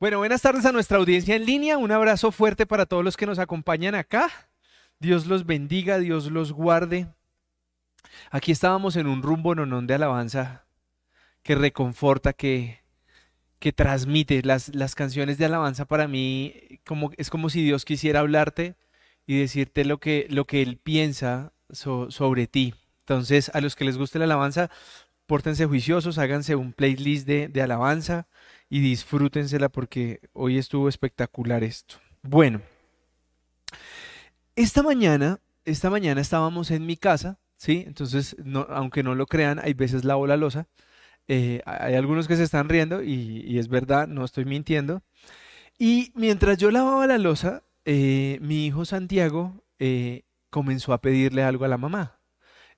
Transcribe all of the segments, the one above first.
Bueno, buenas tardes a nuestra audiencia en línea. Un abrazo fuerte para todos los que nos acompañan acá. Dios los bendiga, Dios los guarde. Aquí estábamos en un rumbo nonón de alabanza que reconforta, que, que transmite. Las, las canciones de alabanza para mí como, es como si Dios quisiera hablarte y decirte lo que, lo que Él piensa sobre ti. Entonces, a los que les guste la alabanza, pórtense juiciosos, háganse un playlist de, de alabanza y disfrútensela porque hoy estuvo espectacular esto. Bueno, esta mañana, esta mañana estábamos en mi casa, ¿sí? Entonces, aunque no lo crean, hay veces lavo la losa. Eh, hay algunos que se están riendo y, es verdad, no estoy mintiendo. Y mientras yo lavaba la losa, eh, mi hijo Santiago eh, comenzó a pedirle algo a la mamá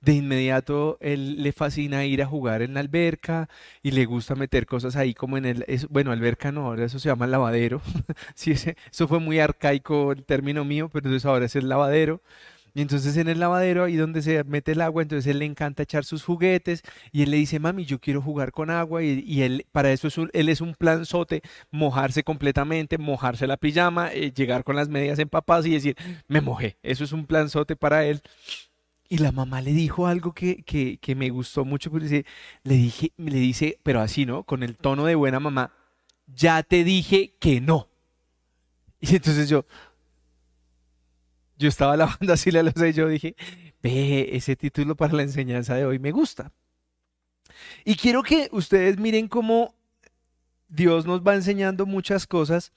de inmediato él le fascina ir a jugar en la alberca y le gusta meter cosas ahí como en el, bueno, alberca no, ahora eso se llama lavadero, sí, ese, eso fue muy arcaico el término mío, pero entonces ahora es el lavadero. Y entonces en el lavadero, ahí donde se mete el agua, entonces él le encanta echar sus juguetes y él le dice, mami, yo quiero jugar con agua y, él, para eso es un, él es un planzote, mojarse completamente, mojarse la pijama, eh, llegar con las medias empapadas y decir, me mojé. Eso es un planzote para él. Y la mamá le dijo algo que, que, me gustó mucho, porque le dije, le dice, pero así, ¿no? Con el tono de buena mamá, ya te dije que no. Y entonces yo, yo estaba lavando así la losa y yo dije, ve, ese título para la enseñanza de hoy me gusta. Y quiero que ustedes miren cómo Dios nos va enseñando muchas cosas,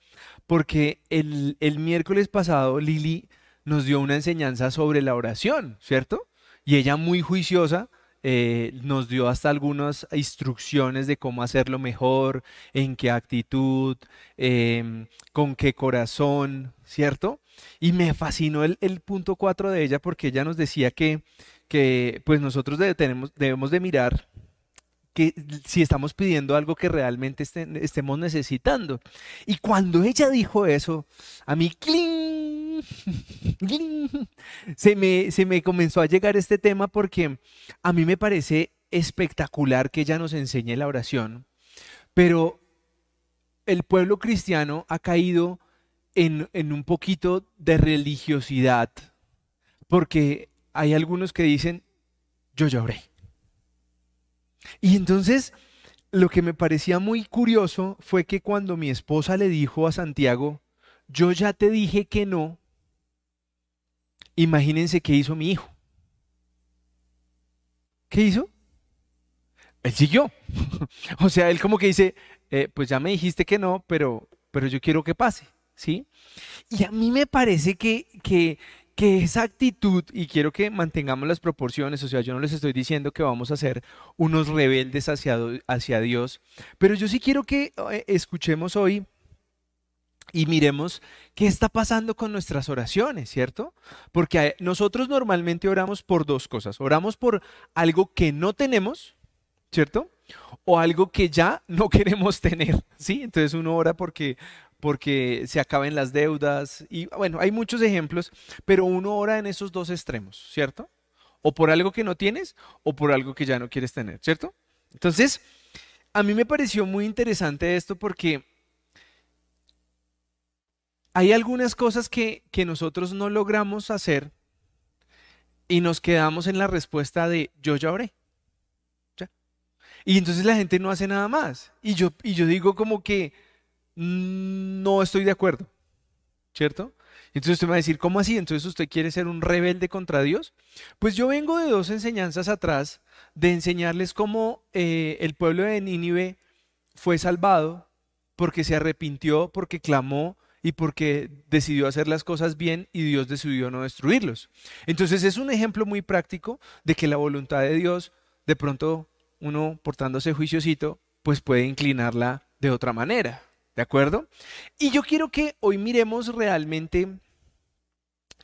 porque el, el miércoles pasado Lili nos dio una enseñanza sobre la oración, ¿cierto? Y ella muy juiciosa eh, nos dio hasta algunas instrucciones de cómo hacerlo mejor, en qué actitud, em, con qué corazón, ¿cierto? Y me fascinó el, punto 4 de ella porque ella nos decía que, que pues nosotros debemos de mirar si estamos pidiendo algo que realmente estemos necesitando. Y cuando ella dijo eso, a mí, ¡cling! Se, me, se me comenzó a llegar este tema porque a mí me parece espectacular que ella nos enseñe la oración, pero el pueblo cristiano ha caído en, en un poquito de religiosidad, porque hay algunos que dicen, yo ya oré. Y entonces, lo que me parecía muy curioso fue que cuando mi esposa le dijo a Santiago, yo ya te dije que no, imagínense qué hizo mi hijo. ¿Qué hizo? Él siguió. o sea, él como que dice, eh, pues ya me dijiste que no, pero, pero yo quiero que pase, ¿sí? Y a mí me parece que, que que esa actitud, y quiero que mantengamos las proporciones, o sea, yo no les estoy diciendo que vamos a ser unos rebeldes hacia, hacia Dios, pero yo sí quiero que eh, escuchemos hoy y miremos qué está pasando con nuestras oraciones, ¿cierto? Porque nosotros normalmente oramos por dos cosas. Oramos por algo que no tenemos, ¿cierto? O algo que ya no queremos tener, ¿sí? Entonces uno ora porque porque se acaben las deudas. Y bueno, hay muchos ejemplos, pero uno ora en esos dos extremos, ¿cierto? O por algo que no tienes o por algo que ya no quieres tener, ¿cierto? Entonces, a mí me pareció muy interesante esto porque hay algunas cosas que, que nosotros no logramos hacer y nos quedamos en la respuesta de yo ya oré. Y entonces la gente no hace nada más. Y yo, y yo digo como que no estoy de acuerdo, ¿cierto? Entonces usted me va a decir, ¿cómo así? Entonces usted quiere ser un rebelde contra Dios. Pues yo vengo de dos enseñanzas atrás, de enseñarles cómo eh, el pueblo de Nínive fue salvado porque se arrepintió, porque clamó y porque decidió hacer las cosas bien y Dios decidió no destruirlos. Entonces es un ejemplo muy práctico de que la voluntad de Dios, de pronto uno portándose juiciosito, pues puede inclinarla de otra manera. ¿De acuerdo? Y yo quiero que hoy miremos realmente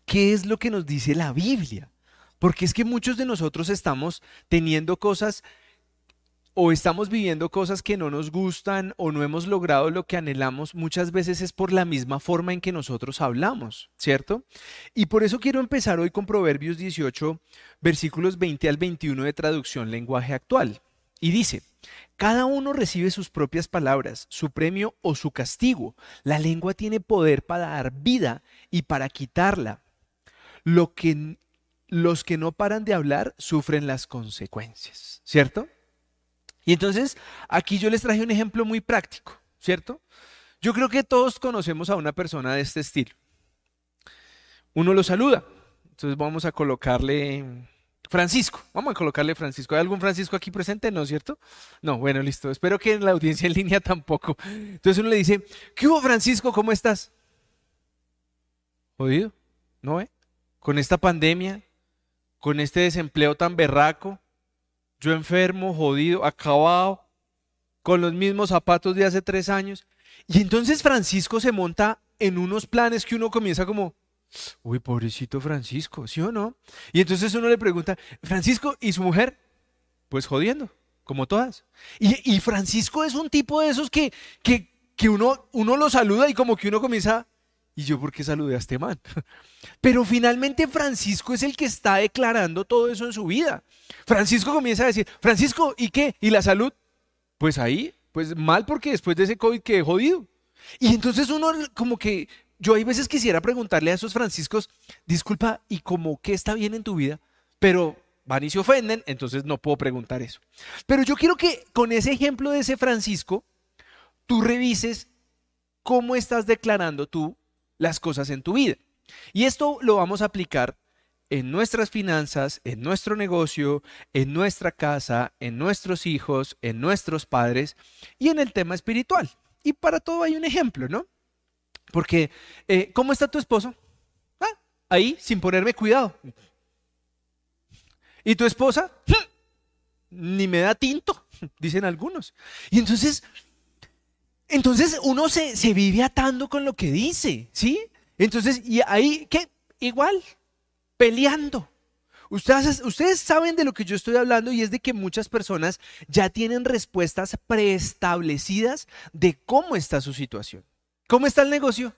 qué es lo que nos dice la Biblia. Porque es que muchos de nosotros estamos teniendo cosas o estamos viviendo cosas que no nos gustan o no hemos logrado lo que anhelamos, muchas veces es por la misma forma en que nosotros hablamos, ¿cierto? Y por eso quiero empezar hoy con Proverbios 18, versículos 20 al 21 de traducción lenguaje actual. Y dice, Cada uno recibe sus propias palabras, su premio o su castigo. La lengua tiene poder para dar vida y para quitarla. Lo que, los que no paran de hablar sufren las consecuencias, ¿cierto? Y entonces aquí yo les traje un ejemplo muy práctico, ¿cierto? Yo creo que todos conocemos a una persona de este estilo. Uno lo saluda, entonces vamos a colocarle Francisco, vamos a colocarle Francisco. ¿Hay algún Francisco aquí presente? ¿No, cierto? No, bueno, listo. Espero que en la audiencia en línea tampoco. Entonces uno le dice, ¿qué hubo Francisco? ¿Cómo estás? Jodido, ¿no ve? Con esta pandemia, con este desempleo tan berraco, yo enfermo, jodido, acabado, con los mismos zapatos de hace tres años. Y entonces Francisco se monta en unos planes que uno comienza como, Uy, pobrecito Francisco, ¿sí o no? Y entonces uno le pregunta, Francisco, ¿y su mujer? Pues jodiendo, como todas. Y, Francisco es un tipo de esos que, que, que uno, uno lo saluda y como que uno comienza, ¿y yo por qué saludé a este man? Pero finalmente Francisco es el que está declarando todo eso en su vida. Francisco comienza a decir, Francisco, ¿y qué? ¿Y la salud? Pues ahí, pues mal porque después de ese COVID quedé jodido. Y entonces uno como que yo hay veces quisiera preguntarle a esos franciscos, disculpa, ¿y cómo qué está bien en tu vida? Pero van y se ofenden, entonces no puedo preguntar eso. Pero yo quiero que con ese ejemplo de ese Francisco, tú revises cómo estás declarando tú las cosas en tu vida. Y esto lo vamos a aplicar en nuestras finanzas, en nuestro negocio, en nuestra casa, en nuestros hijos, en nuestros padres y en el tema espiritual. Y para todo hay un ejemplo, ¿no? Porque, eh, ¿cómo está tu esposo? Ah, ahí, sin ponerme cuidado. ¿Y tu esposa? Ni me da tinto, dicen algunos. Y entonces, entonces uno se, se vive atando con lo que dice, ¿sí? Entonces, y ahí, ¿qué? Igual, peleando. Ustedes, ustedes, saben de lo que yo estoy hablando y es de que muchas personas ya tienen respuestas preestablecidas de cómo está su situación. ¿Cómo está el negocio?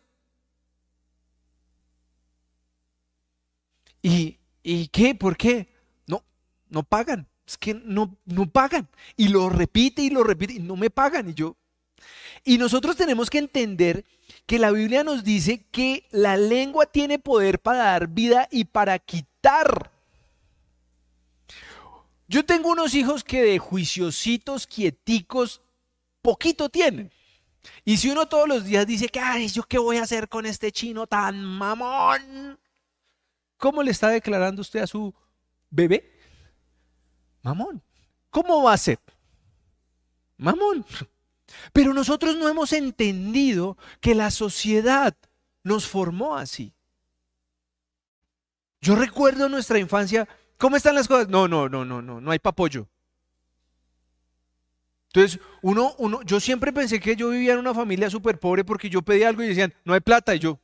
¿Y, ¿Y qué? ¿Por qué? No, no pagan. Es que no, no pagan. Y lo repite y lo repite y no me pagan. Y yo. Y nosotros tenemos que entender que la Biblia nos dice que la lengua tiene poder para dar vida y para quitar. Yo tengo unos hijos que de juiciositos, quieticos, poquito tienen. Y si uno todos los días dice que, ay, ¿yo qué voy a hacer con este chino tan mamón? ¿Cómo le está declarando usted a su bebé? Mamón. ¿Cómo va a ser? Mamón. Pero nosotros no hemos entendido que la sociedad nos formó así. Yo recuerdo nuestra infancia, ¿cómo están las cosas? No, no, no, no, no, no hay papollo. Entonces, uno, uno, yo siempre pensé que yo vivía en una familia súper pobre porque yo pedía algo y decían, no hay plata. Y yo,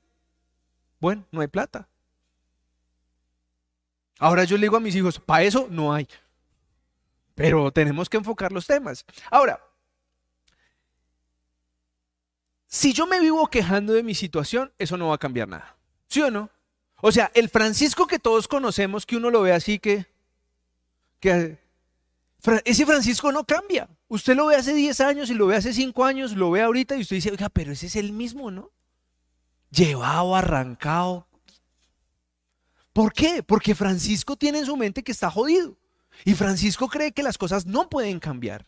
bueno, no hay plata. Ahora yo le digo a mis hijos, para eso no hay. Pero tenemos que enfocar los temas. Ahora, si yo me vivo quejando de mi situación, eso no va a cambiar nada. ¿Sí o no? O sea, el Francisco que todos conocemos, que uno lo ve así que, que ese Francisco no cambia. Usted lo ve hace 10 años y lo ve hace 5 años, lo ve ahorita y usted dice, oiga, pero ese es el mismo, ¿no? Llevado, arrancado. ¿Por qué? Porque Francisco tiene en su mente que está jodido. Y Francisco cree que las cosas no pueden cambiar.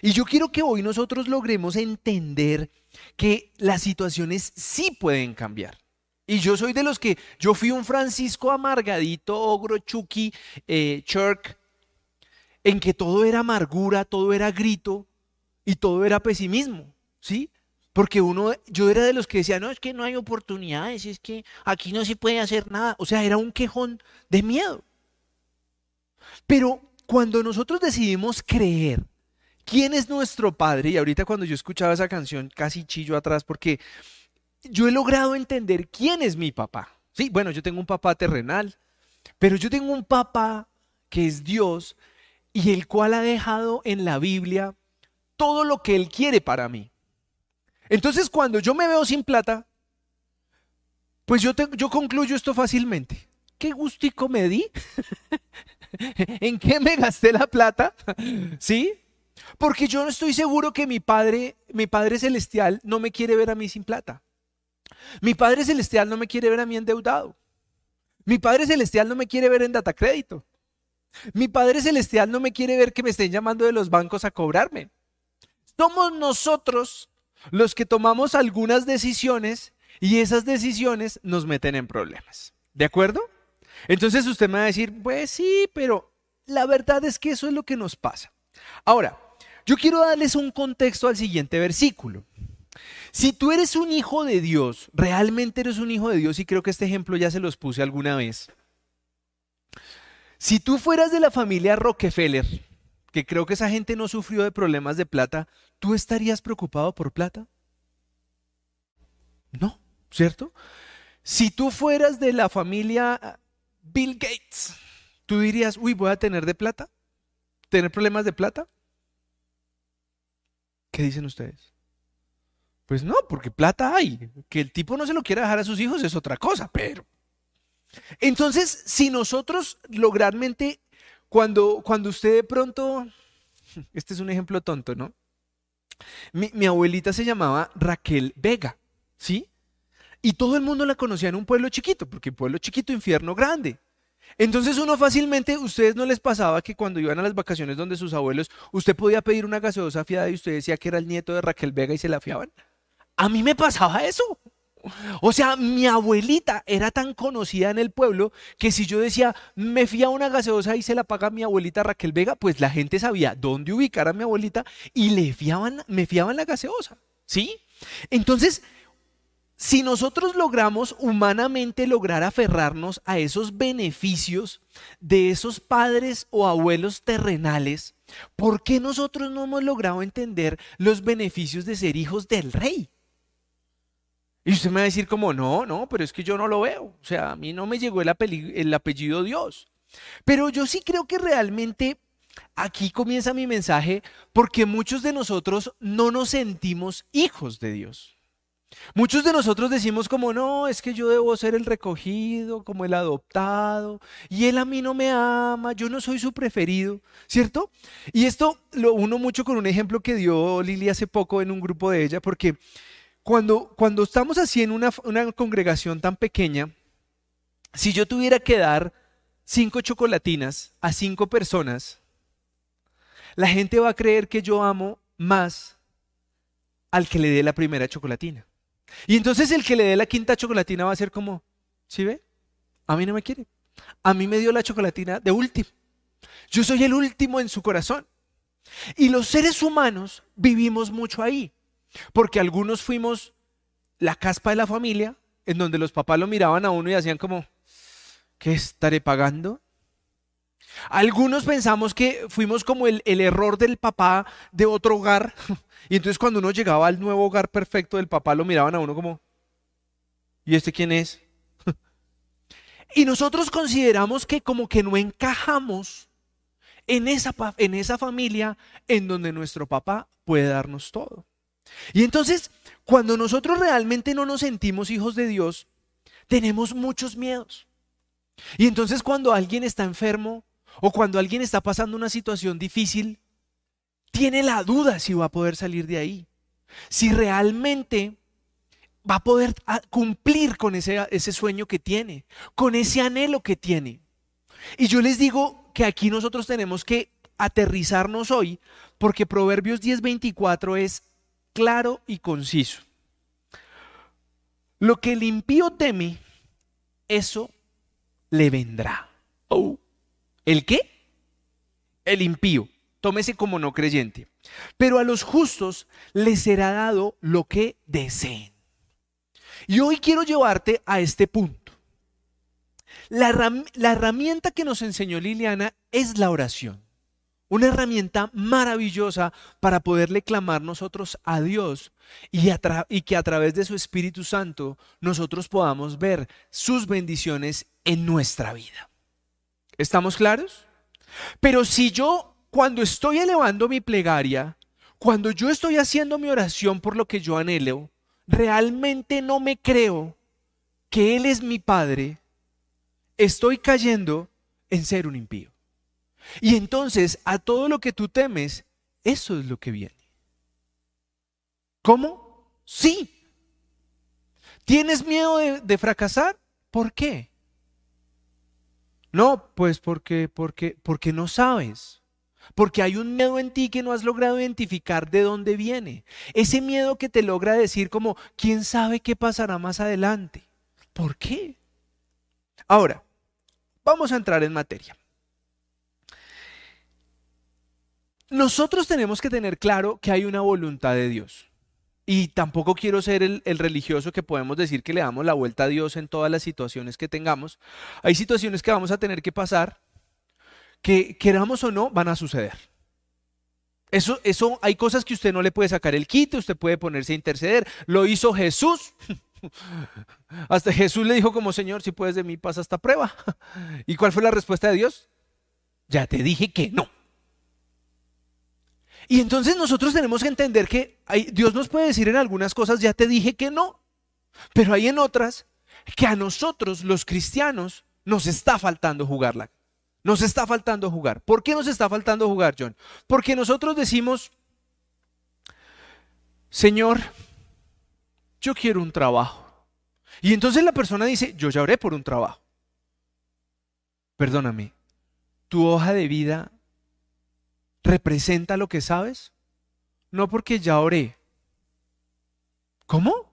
Y yo quiero que hoy nosotros logremos entender que las situaciones sí pueden cambiar. Y yo soy de los que, yo fui un Francisco amargadito, ogro, chucky, eh, churk, en que todo era amargura, todo era grito y todo era pesimismo, ¿sí? Porque uno, yo era de los que decía, no, es que no hay oportunidades, es que aquí no se puede hacer nada. O sea, era un quejón de miedo. Pero cuando nosotros decidimos creer quién es nuestro Padre, y ahorita cuando yo escuchaba esa canción casi chillo atrás, porque yo he logrado entender quién es mi papá. Sí, bueno, yo tengo un papá terrenal, pero yo tengo un papá que es Dios, y el cual ha dejado en la Biblia todo lo que Él quiere para mí. Entonces cuando yo me veo sin plata, pues yo, yo concluyo esto fácilmente. ¿Qué gustico me di? ¿En qué me gasté la plata? ¿Sí? Porque yo no estoy seguro que mi Padre, mi Padre Celestial, no me quiere ver a mí sin plata. Mi Padre Celestial no me quiere ver a mí endeudado. Mi Padre Celestial no me quiere ver en data crédito. Mi Padre Celestial no me quiere ver que me estén llamando de los bancos a cobrarme. Somos nosotros los que tomamos algunas decisiones y esas decisiones nos meten en problemas. ¿De acuerdo? Entonces usted me va a decir, pues sí, pero la verdad es que eso es lo que nos pasa. Ahora, yo quiero darles un contexto al siguiente versículo. Si tú eres un hijo de Dios, realmente eres un hijo de Dios, y creo que este ejemplo ya se los puse alguna vez. Si tú fueras de la familia Rockefeller, que creo que esa gente no sufrió de problemas de plata, ¿tú estarías preocupado por plata? No, ¿cierto? Si tú fueras de la familia Bill Gates, ¿tú dirías, uy, voy a tener de plata? ¿Tener problemas de plata? ¿Qué dicen ustedes? Pues no, porque plata hay. Que el tipo no se lo quiera dejar a sus hijos es otra cosa, pero... Entonces, si nosotros lograrmente, cuando, cuando usted de pronto, este es un ejemplo tonto, ¿no? Mi, abuelita se llamaba Raquel Vega, ¿sí? Y todo el mundo la conocía en un pueblo chiquito, porque pueblo chiquito, infierno grande. Entonces uno fácilmente, ustedes no les pasaba que cuando iban a las vacaciones donde sus abuelos, usted podía pedir una gaseosa fiada y usted decía que era el nieto de Raquel Vega y se la fiaban. A mí me pasaba eso. O sea, mi abuelita era tan conocida en el pueblo que si yo decía, me fía una gaseosa y se la paga mi abuelita Raquel Vega, pues la gente sabía dónde ubicar a mi abuelita y le fiaban, me fiaban la gaseosa. ¿Sí? Entonces, si nosotros logramos humanamente lograr aferrarnos a esos beneficios de esos padres o abuelos terrenales, ¿por qué nosotros no hemos logrado entender los beneficios de ser hijos del rey? Y usted me va a decir como, no, no, pero es que yo no lo veo. O sea, a mí no me llegó el, el apellido Dios. Pero yo sí creo que realmente aquí comienza mi mensaje porque muchos de nosotros no nos sentimos hijos de Dios. Muchos de nosotros decimos como, no, es que yo debo ser el recogido, como el adoptado, y él a mí no me ama, yo no soy su preferido, ¿cierto? Y esto lo uno mucho con un ejemplo que dio Lili hace poco en un grupo de ella, porque cuando, cuando estamos así en una, una congregación tan pequeña, si yo tuviera que dar cinco chocolatinas a cinco personas, la gente va a creer que yo amo más al que le dé la primera chocolatina. Y entonces el que le dé la quinta chocolatina va a ser como, ¿sí ve? A mí no me quiere. A mí me dio la chocolatina de último. Yo soy el último en su corazón. Y los seres humanos vivimos mucho ahí. Porque algunos fuimos la caspa de la familia, en donde los papás lo miraban a uno y hacían como, ¿qué estaré pagando? Algunos pensamos que fuimos como el, el, error del papá de otro hogar. Y entonces cuando uno llegaba al nuevo hogar perfecto del papá, lo miraban a uno como, ¿y este quién es? y nosotros consideramos que como que no encajamos en esa, en esa familia en donde nuestro papá puede darnos todo. Y entonces, cuando nosotros realmente no nos sentimos hijos de Dios, tenemos muchos miedos. Y entonces cuando alguien está enfermo o cuando alguien está pasando una situación difícil, tiene la duda si va a poder salir de ahí. Si realmente va a poder cumplir con ese, ese sueño que tiene, con ese anhelo que tiene. Y yo les digo que aquí nosotros tenemos que aterrizarnos hoy, porque Proverbios 10:24 es claro y conciso. Lo que el impío teme, eso le vendrá. Oh. ¿El qué? El impío. Tómese como no creyente. Pero a los justos les será dado lo que deseen. Y hoy quiero llevarte a este punto. La, la herramienta que nos enseñó Liliana es la oración. Una herramienta maravillosa para poderle clamar nosotros a Dios y, y, que a través de su Espíritu Santo nosotros podamos ver sus bendiciones en nuestra vida. ¿Estamos claros? Pero si yo, cuando estoy elevando mi plegaria, cuando yo estoy haciendo mi oración por lo que yo anhelo, realmente no me creo que Él es mi Padre, estoy cayendo en ser un impío. Y entonces a todo lo que tú temes, Eso es lo que viene. ¿Cómo? Sí. ¿Tienes miedo de, fracasar? ¿Por qué? No, pues porque, porque, porque no sabes. Porque hay un miedo en ti que no has logrado identificar de dónde viene. Ese miedo que te logra decir como, ¿quién sabe qué pasará más adelante? ¿Por qué? Ahora, vamos a entrar en materia. Nosotros tenemos que tener claro que hay una voluntad de Dios. Y tampoco quiero ser el, religioso que podemos decir que le damos la vuelta a Dios en todas las situaciones que tengamos. Hay situaciones que vamos a tener que pasar que queramos o no van a suceder. Eso, eso, hay cosas que usted no le puede sacar el quite, usted puede ponerse a interceder. Lo hizo Jesús. Hasta Jesús le dijo como Señor, si puedes de mí pasa esta prueba. ¿Y cuál fue la respuesta de Dios? Ya te dije que no. Y entonces nosotros tenemos que entender que Dios nos puede decir en algunas cosas, ya te dije que no, pero hay en otras que a nosotros los cristianos nos está faltando jugarla. Nos está faltando jugar. ¿Por qué nos está faltando jugar, John? Porque nosotros decimos, Señor, yo quiero un trabajo. Y entonces la persona dice, yo ya oré por un trabajo. Perdóname, tu hoja de vida representa lo que sabes? No porque ya oré. ¿Cómo?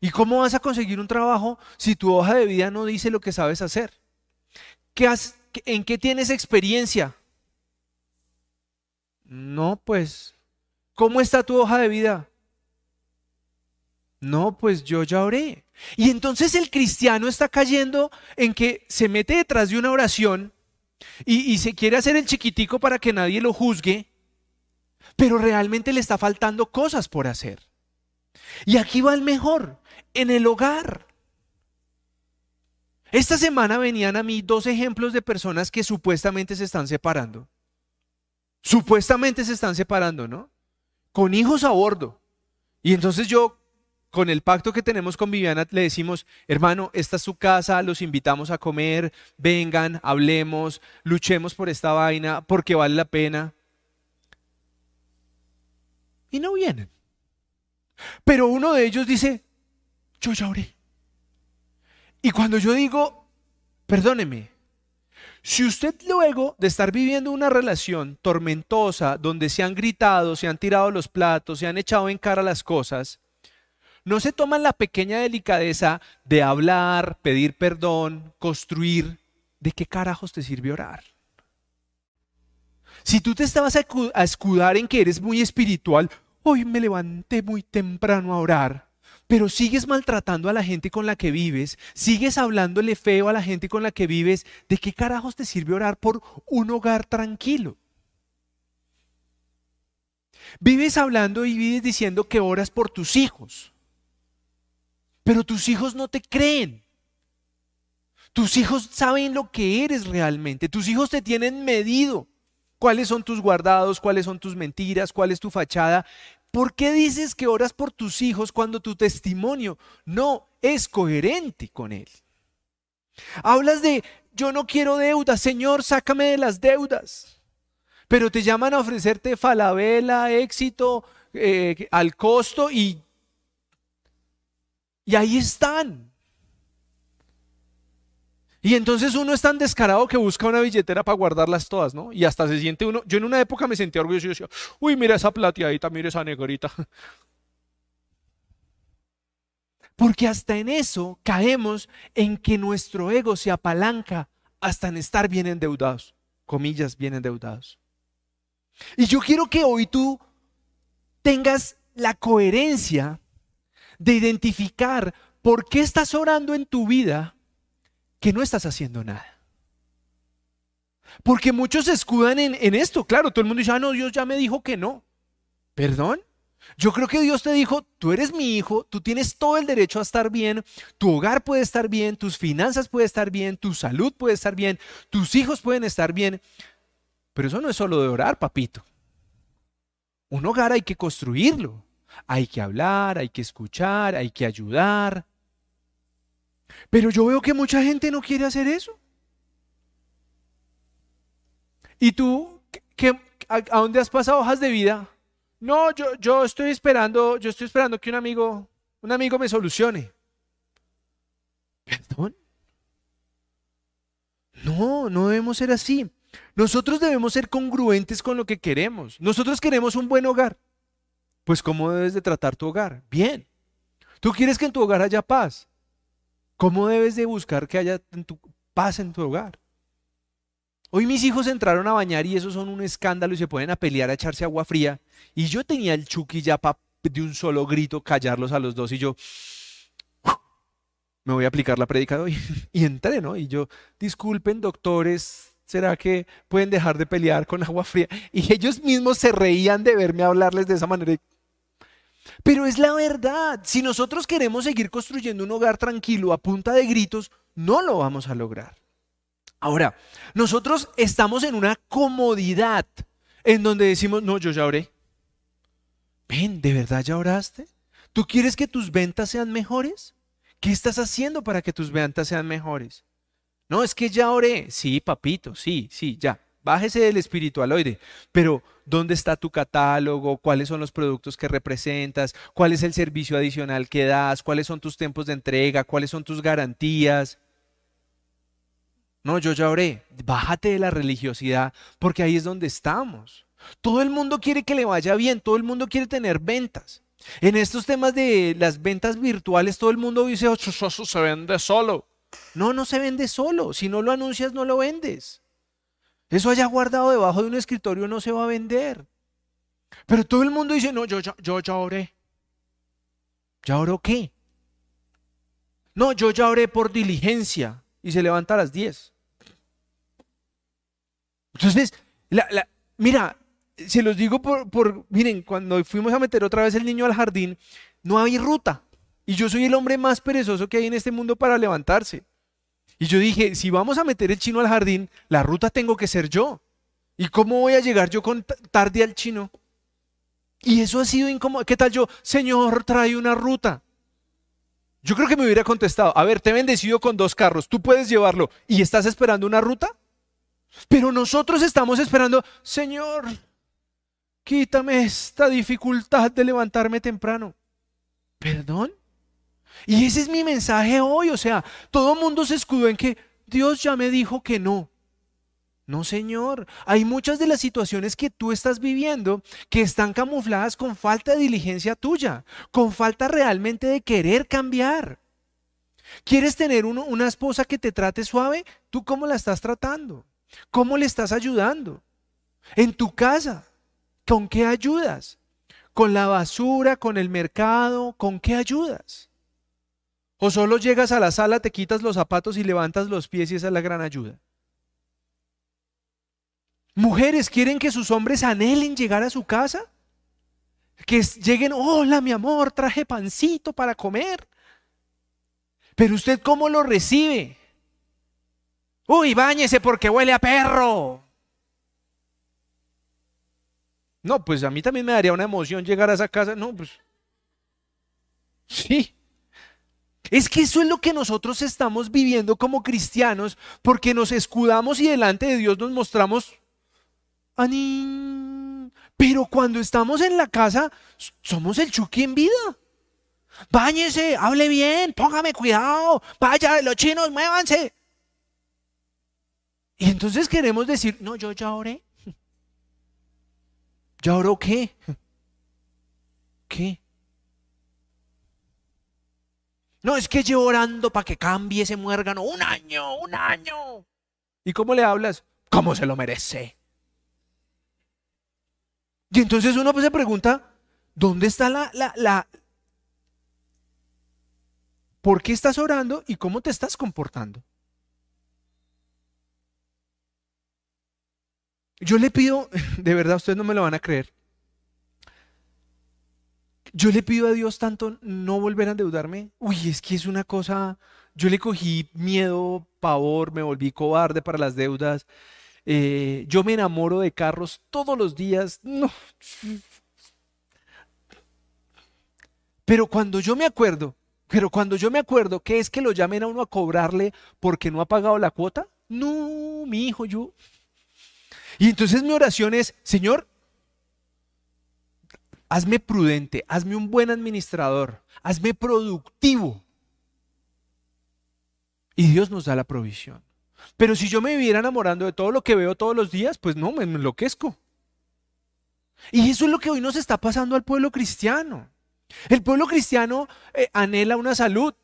¿Y cómo vas a conseguir un trabajo si tu hoja de vida no dice lo que sabes hacer? ¿Qué ¿En qué tienes experiencia? No, pues, ¿cómo está tu hoja de vida? No, pues yo ya oré. Y entonces el cristiano está cayendo en que se mete detrás de una oración y, se quiere hacer el chiquitico para que nadie lo juzgue, pero realmente le está faltando cosas por hacer. Y aquí va el mejor, en el hogar. Esta semana venían a mí dos ejemplos de personas que supuestamente se están separando. Supuestamente se están separando, ¿no? Con hijos a bordo. Y entonces yo con el pacto que tenemos con Viviana, le decimos, hermano, esta es su casa, los invitamos a comer, vengan, hablemos, luchemos por esta vaina, porque vale la pena. Y no vienen. Pero uno de ellos dice, yo ya oré. Y cuando yo digo, perdóneme, si usted luego de estar viviendo una relación tormentosa, donde se han gritado, se han tirado los platos, se han echado en cara las cosas, no se toman la pequeña delicadeza de hablar, pedir perdón, construir. ¿De qué carajos te sirve orar? Si tú te estabas a escudar en que eres muy espiritual, hoy me levanté muy temprano a orar, pero sigues maltratando a la gente con la que vives, sigues hablándole feo a la gente con la que vives, ¿de qué carajos te sirve orar por un hogar tranquilo? Vives hablando y vives diciendo que oras por tus hijos. Pero tus hijos no te creen. Tus hijos saben lo que eres realmente. Tus hijos te tienen medido. ¿Cuáles son tus guardados? ¿Cuáles son tus mentiras? ¿Cuál es tu fachada? ¿Por qué dices que oras por tus hijos cuando tu testimonio no es coherente con él? Hablas de, yo no quiero deudas, Señor, sácame de las deudas. Pero te llaman a ofrecerte falabela, éxito, eh, al costo y y ahí están. Y entonces uno es tan descarado que busca una billetera para guardarlas todas, ¿no? Y hasta se siente uno. Yo en una época me sentía orgulloso y decía, uy, mira esa plateadita, mira esa negrita. Porque hasta en eso caemos en que nuestro ego se apalanca hasta en estar bien endeudados, comillas, bien endeudados. Y yo quiero que hoy tú tengas la coherencia de identificar por qué estás orando en tu vida que no estás haciendo nada. Porque muchos se escudan en, esto. Claro, todo el mundo dice, ah, no, Dios ya me dijo que no. ¿Perdón? Yo creo que Dios te dijo, tú eres mi hijo, tú tienes todo el derecho a estar bien, tu hogar puede estar bien, tus finanzas puede estar bien, tu salud puede estar bien, tus hijos pueden estar bien. Pero eso no es solo de orar, papito. Un hogar hay que construirlo. Hay que hablar, hay que escuchar, hay que ayudar. Pero yo veo que mucha gente no quiere hacer eso. ¿Y tú qué, a, dónde has pasado hojas de vida? No, yo, yo estoy esperando, yo estoy esperando que un amigo, un amigo me solucione. ¿Perdón? No, no debemos ser así. Nosotros debemos ser congruentes con lo que queremos. Nosotros queremos un buen hogar. Pues ¿cómo debes de tratar tu hogar? Bien. ¿Tú quieres que en tu hogar haya paz? ¿Cómo debes de buscar que haya paz en tu hogar? Hoy mis hijos entraron a bañar y esos son un escándalo y se pueden a pelear a echarse agua fría. Y yo tenía el chuki ya para de un solo grito callarlos a los dos y yo me voy a aplicar la predica de hoy. y entré, ¿no? Y yo, disculpen doctores, ¿será que pueden dejar de pelear con agua fría? Y ellos mismos se reían de verme hablarles de esa manera. Pero es la verdad, si nosotros queremos seguir construyendo un hogar tranquilo a punta de gritos, no lo vamos a lograr. Ahora, nosotros estamos en una comodidad en donde decimos, no, yo ya oré. Ven, ¿de verdad ya oraste? ¿Tú quieres que tus ventas sean mejores? ¿Qué estás haciendo para que tus ventas sean mejores? No, es que ya oré. Sí, papito, sí, sí, ya. Bájese del espiritualoide. Pero, ¿dónde está tu catálogo? ¿Cuáles son los productos que representas? ¿Cuál es el servicio adicional que das? ¿Cuáles son tus tiempos de entrega? ¿Cuáles son tus garantías? No, yo ya oré. Bájate de la religiosidad porque ahí es donde estamos. Todo el mundo quiere que le vaya bien, todo el mundo quiere tener ventas. En estos temas de las ventas virtuales, todo el mundo dice, eso, se vende solo. No, no se vende solo. Si no lo anuncias, no lo vendes. Eso haya guardado debajo de un escritorio no se va a vender. Pero todo el mundo dice, no, yo, yo, yo ya oré. ¿Ya oró qué? No, yo ya oré por diligencia y se levanta a las 10. Entonces, mira, se los digo por, por, miren, cuando fuimos a meter otra vez el niño al jardín, no había ruta. Y yo soy el hombre más perezoso que hay en este mundo para levantarse. Y yo dije, si vamos a meter el chino al jardín, la ruta tengo que ser yo. ¿Y cómo voy a llegar yo con tarde al chino? Y eso ha sido incómodo. ¿Qué tal yo, Señor, trae una ruta? Yo creo que me hubiera contestado, a ver, te he bendecido con dos carros, tú puedes llevarlo y estás esperando una ruta. Pero nosotros estamos esperando, Señor, quítame esta dificultad de levantarme temprano. ¿Perdón? Y ese es mi mensaje hoy, o sea, todo el mundo se escudó en que Dios ya me dijo que no. No, Señor, hay muchas de las situaciones que tú estás viviendo que están camufladas con falta de diligencia tuya, con falta realmente de querer cambiar. ¿Quieres tener una esposa que te trate suave? ¿Tú cómo la estás tratando? ¿Cómo le estás ayudando? En tu casa, ¿con qué ayudas? ¿Con la basura, con el mercado? ¿Con qué ayudas? ¿O solo llegas a la sala, te quitas los zapatos y levantas los pies y esa es la gran ayuda? Mujeres quieren que sus hombres anhelen llegar a su casa. Que lleguen, hola mi amor, traje pancito para comer. Pero usted cómo lo recibe? Uy, báñese porque huele a perro. No, pues a mí también me daría una emoción llegar a esa casa. No, pues. Sí. Es que eso es lo que nosotros estamos viviendo como cristianos porque nos escudamos y delante de Dios nos mostramos. Pero cuando estamos en la casa, somos el Chucky en vida. Báñese, hable bien, póngame cuidado, vaya, los chinos, muévanse. Y entonces queremos decir, no, yo ya oré. ¿Ya oró qué? ¿Qué? No, es que yo orando para que cambie ese muérgano. Un año, un año. ¿Y cómo le hablas? ¿Cómo se lo merece? Y entonces uno pues se pregunta, ¿dónde está la, la, la... ¿Por qué estás orando y cómo te estás comportando? Yo le pido, de verdad, ustedes no me lo van a creer. Yo le pido a Dios tanto no volver a endeudarme. Uy, es que es una cosa. Yo le cogí miedo, pavor, me volví cobarde para las deudas. Eh, yo me enamoro de carros todos los días. No. Pero cuando yo me acuerdo, pero cuando yo me acuerdo que es que lo llamen a uno a cobrarle porque no ha pagado la cuota, no, mi hijo, yo Y entonces mi oración es, Señor, hazme prudente, hazme un buen administrador, hazme productivo. Y Dios nos da la provisión. Pero si yo me viviera enamorando de todo lo que veo todos los días, pues no, me enloquezco. Y eso es lo que hoy nos está pasando al pueblo cristiano. El pueblo cristiano eh, anhela una salud,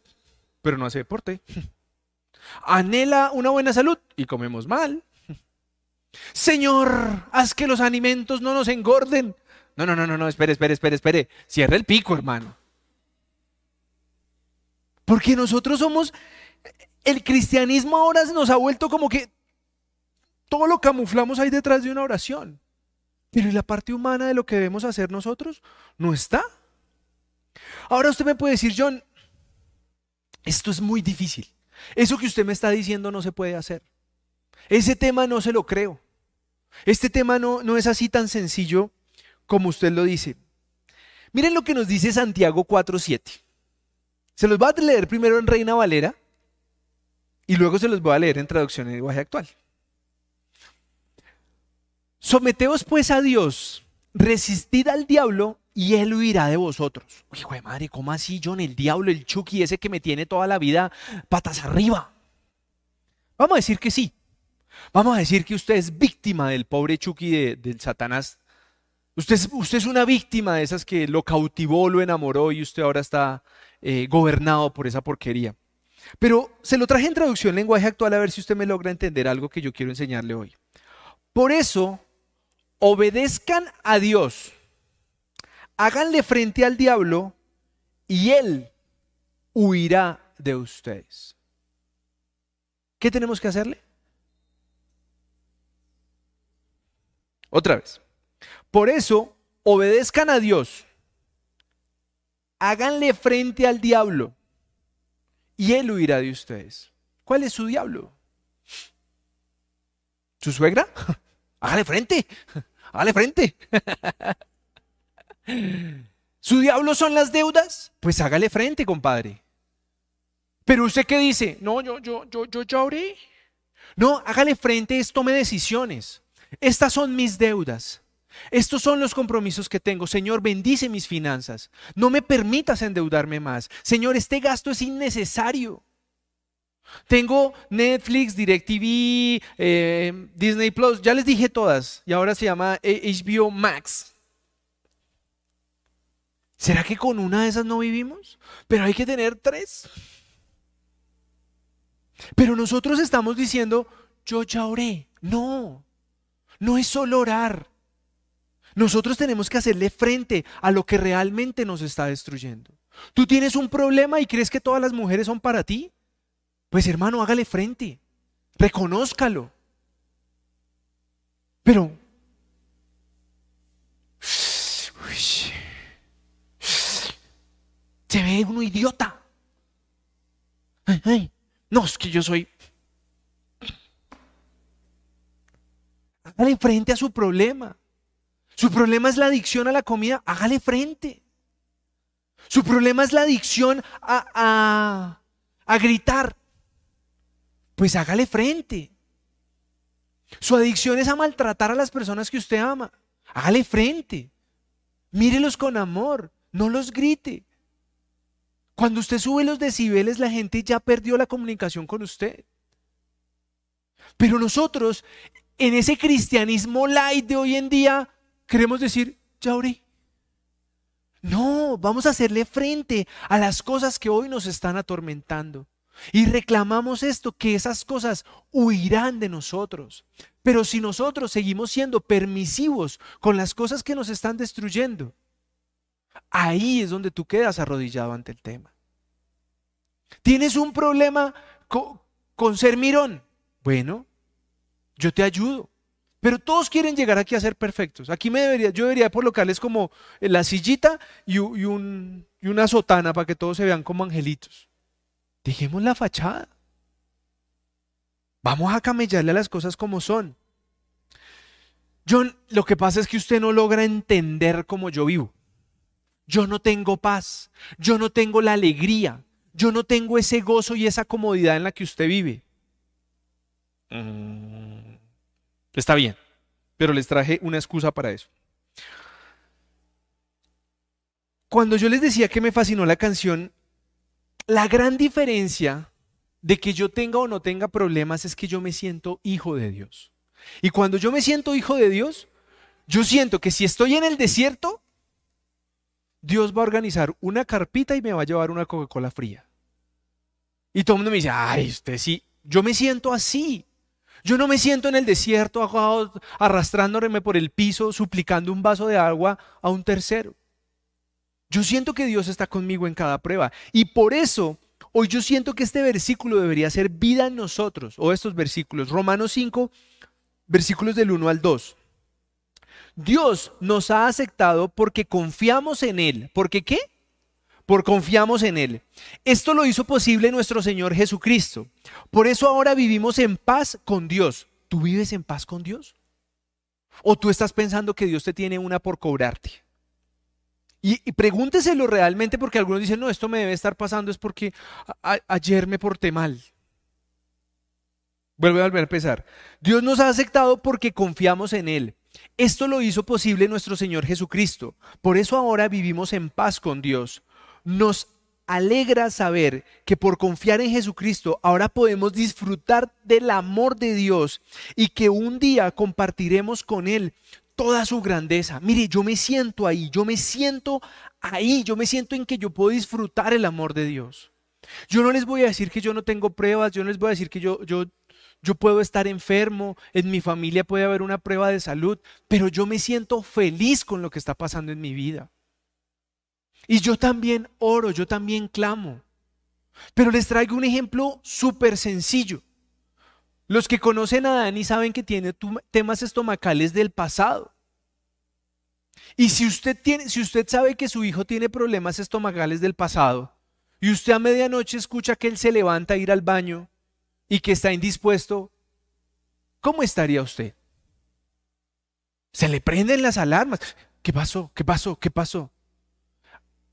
pero no hace deporte. Anhela una buena salud y comemos mal. Señor, haz que los alimentos no nos engorden. No, no, no, no, no, espere, espere, espere, espere. Cierra el pico, hermano. Porque nosotros somos, el cristianismo ahora nos ha vuelto como que todo lo camuflamos ahí detrás de una oración. Pero ¿y la parte humana de lo que debemos hacer nosotros? No está. Ahora usted me puede decir, John, esto es muy difícil. Eso que usted me está diciendo no se puede hacer. Ese tema no se lo creo. Este tema no, no es así tan sencillo como usted lo dice. Miren lo que nos dice Santiago 4.7. Se los voy a leer primero en Reina Valera y luego se los voy a leer en traducción en lenguaje actual. Someteos pues a Dios, resistid al diablo y él huirá de vosotros. Hijo de madre, ¿cómo así, John? El diablo, el Chucky, ese que me tiene toda la vida patas arriba. Vamos a decir que sí. Vamos a decir que usted es víctima del pobre Chucky del Satanás. Usted es, una víctima de esas que lo cautivó, lo enamoró y usted ahora está eh, gobernado por esa porquería. Pero se lo traje en traducción en lenguaje actual a ver si usted me logra entender algo que yo quiero enseñarle hoy. Por eso, obedezcan a Dios, háganle frente al diablo y él huirá de ustedes. ¿Qué tenemos que hacerle? Otra vez. Por eso, obedezcan a Dios, háganle frente al diablo y él huirá de ustedes. ¿Cuál es su diablo? ¿Su suegra? Hágale frente. Hágale frente. ¿Su diablo son las deudas? Pues hágale frente, compadre. Pero usted qué dice? No, yo, yo, yo, yo ya oré. No, hágale frente, es tome decisiones. Estas son mis deudas. Estos son los compromisos que tengo. Señor, bendice mis finanzas. No me permitas endeudarme más. Señor, este gasto es innecesario. Tengo Netflix, DirecTV, eh, Disney Plus, ya les dije todas, y ahora se llama HBO Max. ¿Será que con una de esas no vivimos? Pero hay que tener tres. Pero nosotros estamos diciendo, yo ya oré. No, no es solo orar. Nosotros tenemos que hacerle frente a lo que realmente nos está destruyendo. ¿Tú tienes un problema y crees que todas las mujeres son para ti? Pues hermano, hágale frente, reconózcalo. Pero, se ve uno idiota. no, es que yo soy... Hágale frente a su problema. Su problema es la adicción a la comida, hágale frente. Su problema es la adicción a, a, a gritar, pues hágale frente. Su adicción es a maltratar a las personas que usted ama. Hágale frente. Mírelos con amor. No los grite. Cuando usted sube los decibeles, la gente ya perdió la comunicación con usted. Pero nosotros, en ese cristianismo light de hoy en día, queremos decir, ya. No, vamos a hacerle frente a las cosas que hoy nos están atormentando. Y reclamamos esto, que esas cosas huirán de nosotros. Pero si nosotros seguimos siendo permisivos con las cosas que nos están destruyendo, ahí es donde tú quedas arrodillado ante el tema. ¿Tienes un problema con, ser mirón? Bueno, yo te ayudo. Pero todos quieren llegar aquí a ser perfectos. Aquí me debería, yo debería colocarles como la sillita y, y una sotana para que todos se vean como angelitos. Dejemos la fachada. Vamos a camellarle a las cosas como son. John, lo que pasa es que usted no logra entender cómo yo vivo. Yo no tengo paz, yo no tengo la alegría, yo no tengo ese gozo y esa comodidad en la que usted vive. Mm, está bien, pero les traje una excusa para eso. Cuando yo les decía que me fascinó la canción, la gran diferencia de que yo tenga o no tenga problemas es que yo me siento hijo de Dios. Y cuando yo me siento hijo de Dios, yo siento que si estoy en el desierto, Dios va a organizar una carpita y me va a llevar una Coca-Cola fría. Y todo el mundo me dice, ay, usted sí, yo me siento así. Yo no me siento en el desierto arrastrándome por el piso, suplicando un vaso de agua a un tercero. Yo siento que Dios está conmigo en cada prueba. Y por eso, hoy yo siento que este versículo debería ser vida en nosotros, o estos versículos. Romanos 5, versículos del 1 al 2. Dios nos ha aceptado porque confiamos en Él. ¿Por qué qué? Por confiamos en Él. Esto lo hizo posible nuestro Señor Jesucristo. Por eso ahora vivimos en paz con Dios. ¿Tú vives en paz con Dios? ¿O tú estás pensando que Dios te tiene una por cobrarte? Y, pregúnteselo realmente porque algunos dicen, no, esto me debe estar pasando es porque ayer me porté mal. Vuelve a volver a empezar. Dios nos ha aceptado porque confiamos en Él. Esto lo hizo posible nuestro Señor Jesucristo. Por eso ahora vivimos en paz con Dios. Nos alegra saber que por confiar en Jesucristo ahora podemos disfrutar del amor de Dios y que un día compartiremos con Él toda su grandeza. Mire, yo me siento ahí, yo me siento ahí, yo me siento en que yo puedo disfrutar el amor de Dios. Yo no les voy a decir que yo no tengo pruebas, yo no les voy a decir que yo, yo, yo puedo estar enfermo, en mi familia puede haber una prueba de salud, pero yo me siento feliz con lo que está pasando en mi vida. Y yo también oro, yo también clamo. Pero les traigo un ejemplo súper sencillo. Los que conocen a Dani saben que tiene temas estomacales del pasado. Y si usted, tiene, si usted sabe que su hijo tiene problemas estomacales del pasado, y usted a medianoche escucha que él se levanta a ir al baño y que está indispuesto, ¿cómo estaría usted? Se le prenden las alarmas. ¿Qué pasó? ¿Qué pasó? ¿Qué pasó?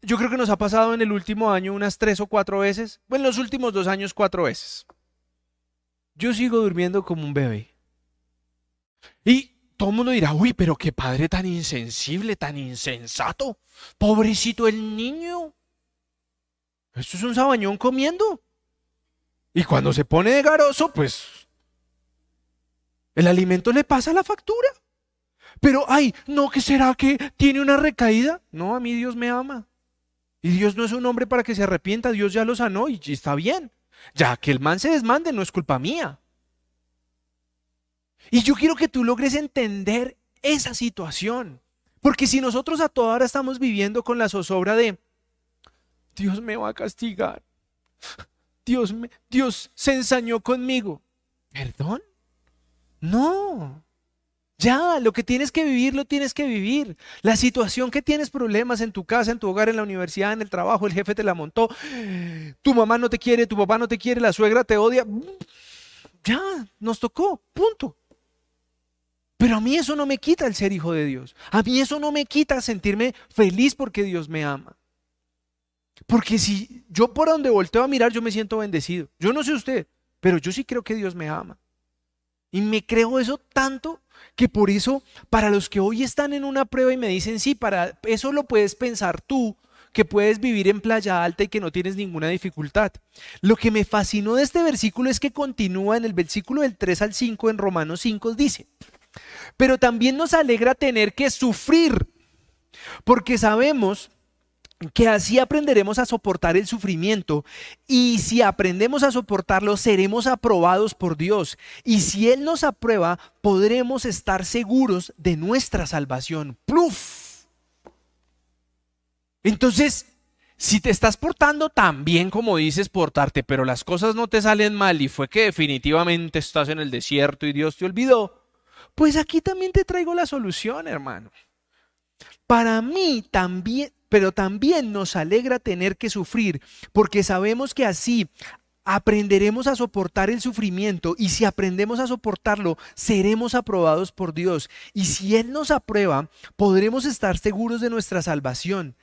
Yo creo que nos ha pasado en el último año unas tres o cuatro veces, bueno, en los últimos dos años cuatro veces. Yo sigo durmiendo como un bebé. Y todo el mundo dirá, uy, pero qué padre tan insensible, tan insensato. Pobrecito el niño. Esto es un sabañón comiendo. Y cuando se pone de garoso, pues el alimento le pasa la factura. Pero, ay, no, ¿qué será que tiene una recaída? No, a mí Dios me ama. Y Dios no es un hombre para que se arrepienta, Dios ya lo sanó y está bien. Ya que el man se desmande no es culpa mía. Y yo quiero que tú logres entender esa situación. Porque si nosotros a toda hora estamos viviendo con la zozobra de Dios me va a castigar, Dios, me, Dios se ensañó conmigo, ¿perdón? No. Ya, lo que tienes que vivir, lo tienes que vivir. La situación que tienes problemas en tu casa, en tu hogar, en la universidad, en el trabajo, el jefe te la montó, tu mamá no te quiere, tu papá no te quiere, la suegra te odia. Ya, nos tocó, punto. Pero a mí eso no me quita el ser hijo de Dios. A mí eso no me quita sentirme feliz porque Dios me ama. Porque si yo por donde volteo a mirar, yo me siento bendecido. Yo no sé usted, pero yo sí creo que Dios me ama. Y me creo eso tanto que por eso, para los que hoy están en una prueba y me dicen, sí, para eso lo puedes pensar tú, que puedes vivir en playa alta y que no tienes ninguna dificultad. Lo que me fascinó de este versículo es que continúa en el versículo del 3 al 5 en Romanos 5, dice, pero también nos alegra tener que sufrir, porque sabemos que así aprenderemos a soportar el sufrimiento y si aprendemos a soportarlo seremos aprobados por Dios y si Él nos aprueba podremos estar seguros de nuestra salvación. ¡Pluf! Entonces, si te estás portando tan bien como dices portarte, pero las cosas no te salen mal y fue que definitivamente estás en el desierto y Dios te olvidó, pues aquí también te traigo la solución, hermano. Para mí también, pero también nos alegra tener que sufrir, porque sabemos que así aprenderemos a soportar el sufrimiento y si aprendemos a soportarlo, seremos aprobados por Dios. Y si Él nos aprueba, podremos estar seguros de nuestra salvación.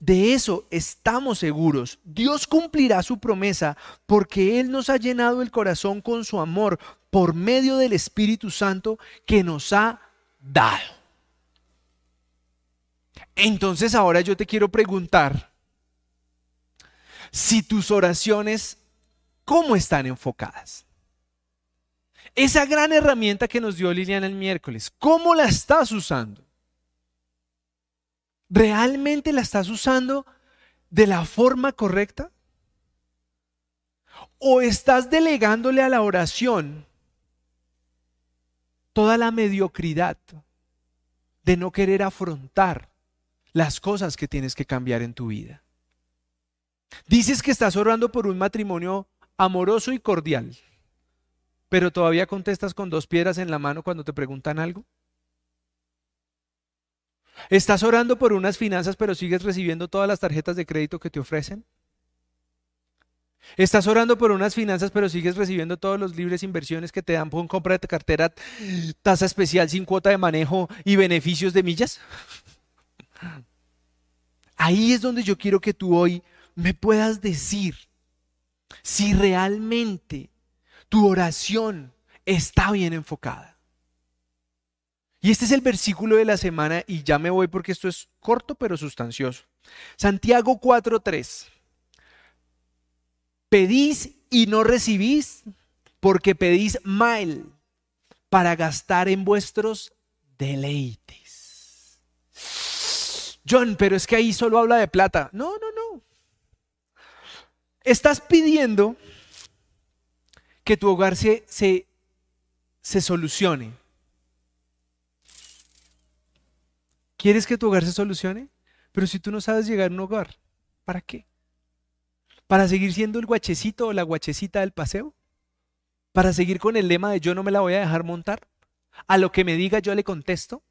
De eso estamos seguros. Dios cumplirá su promesa porque Él nos ha llenado el corazón con su amor por medio del Espíritu Santo que nos ha dado. Entonces ahora yo te quiero preguntar si tus oraciones, ¿cómo están enfocadas? Esa gran herramienta que nos dio Liliana el miércoles, ¿cómo la estás usando? ¿Realmente la estás usando de la forma correcta? ¿O estás delegándole a la oración toda la mediocridad de no querer afrontar las cosas que tienes que cambiar en tu vida. Dices que estás orando por un matrimonio amoroso y cordial, pero todavía contestas con dos piedras en la mano cuando te preguntan algo. ¿Estás orando por unas finanzas pero sigues recibiendo todas las tarjetas de crédito que te ofrecen? Estás orando por unas finanzas, pero sigues recibiendo todos los libres inversiones que te dan por compra de cartera, tasa especial sin cuota de manejo y beneficios de millas. Ahí es donde yo quiero que tú hoy me puedas decir si realmente tu oración está bien enfocada. Y este es el versículo de la semana y ya me voy porque esto es corto pero sustancioso. Santiago 4:3. Pedís y no recibís porque pedís mal para gastar en vuestros deleites. John, pero es que ahí solo habla de plata. No, no, no. Estás pidiendo que tu hogar se, se, se solucione. ¿Quieres que tu hogar se solucione? Pero si tú no sabes llegar a un hogar, ¿para qué? ¿Para seguir siendo el guachecito o la guachecita del paseo? ¿Para seguir con el lema de yo no me la voy a dejar montar? A lo que me diga yo le contesto.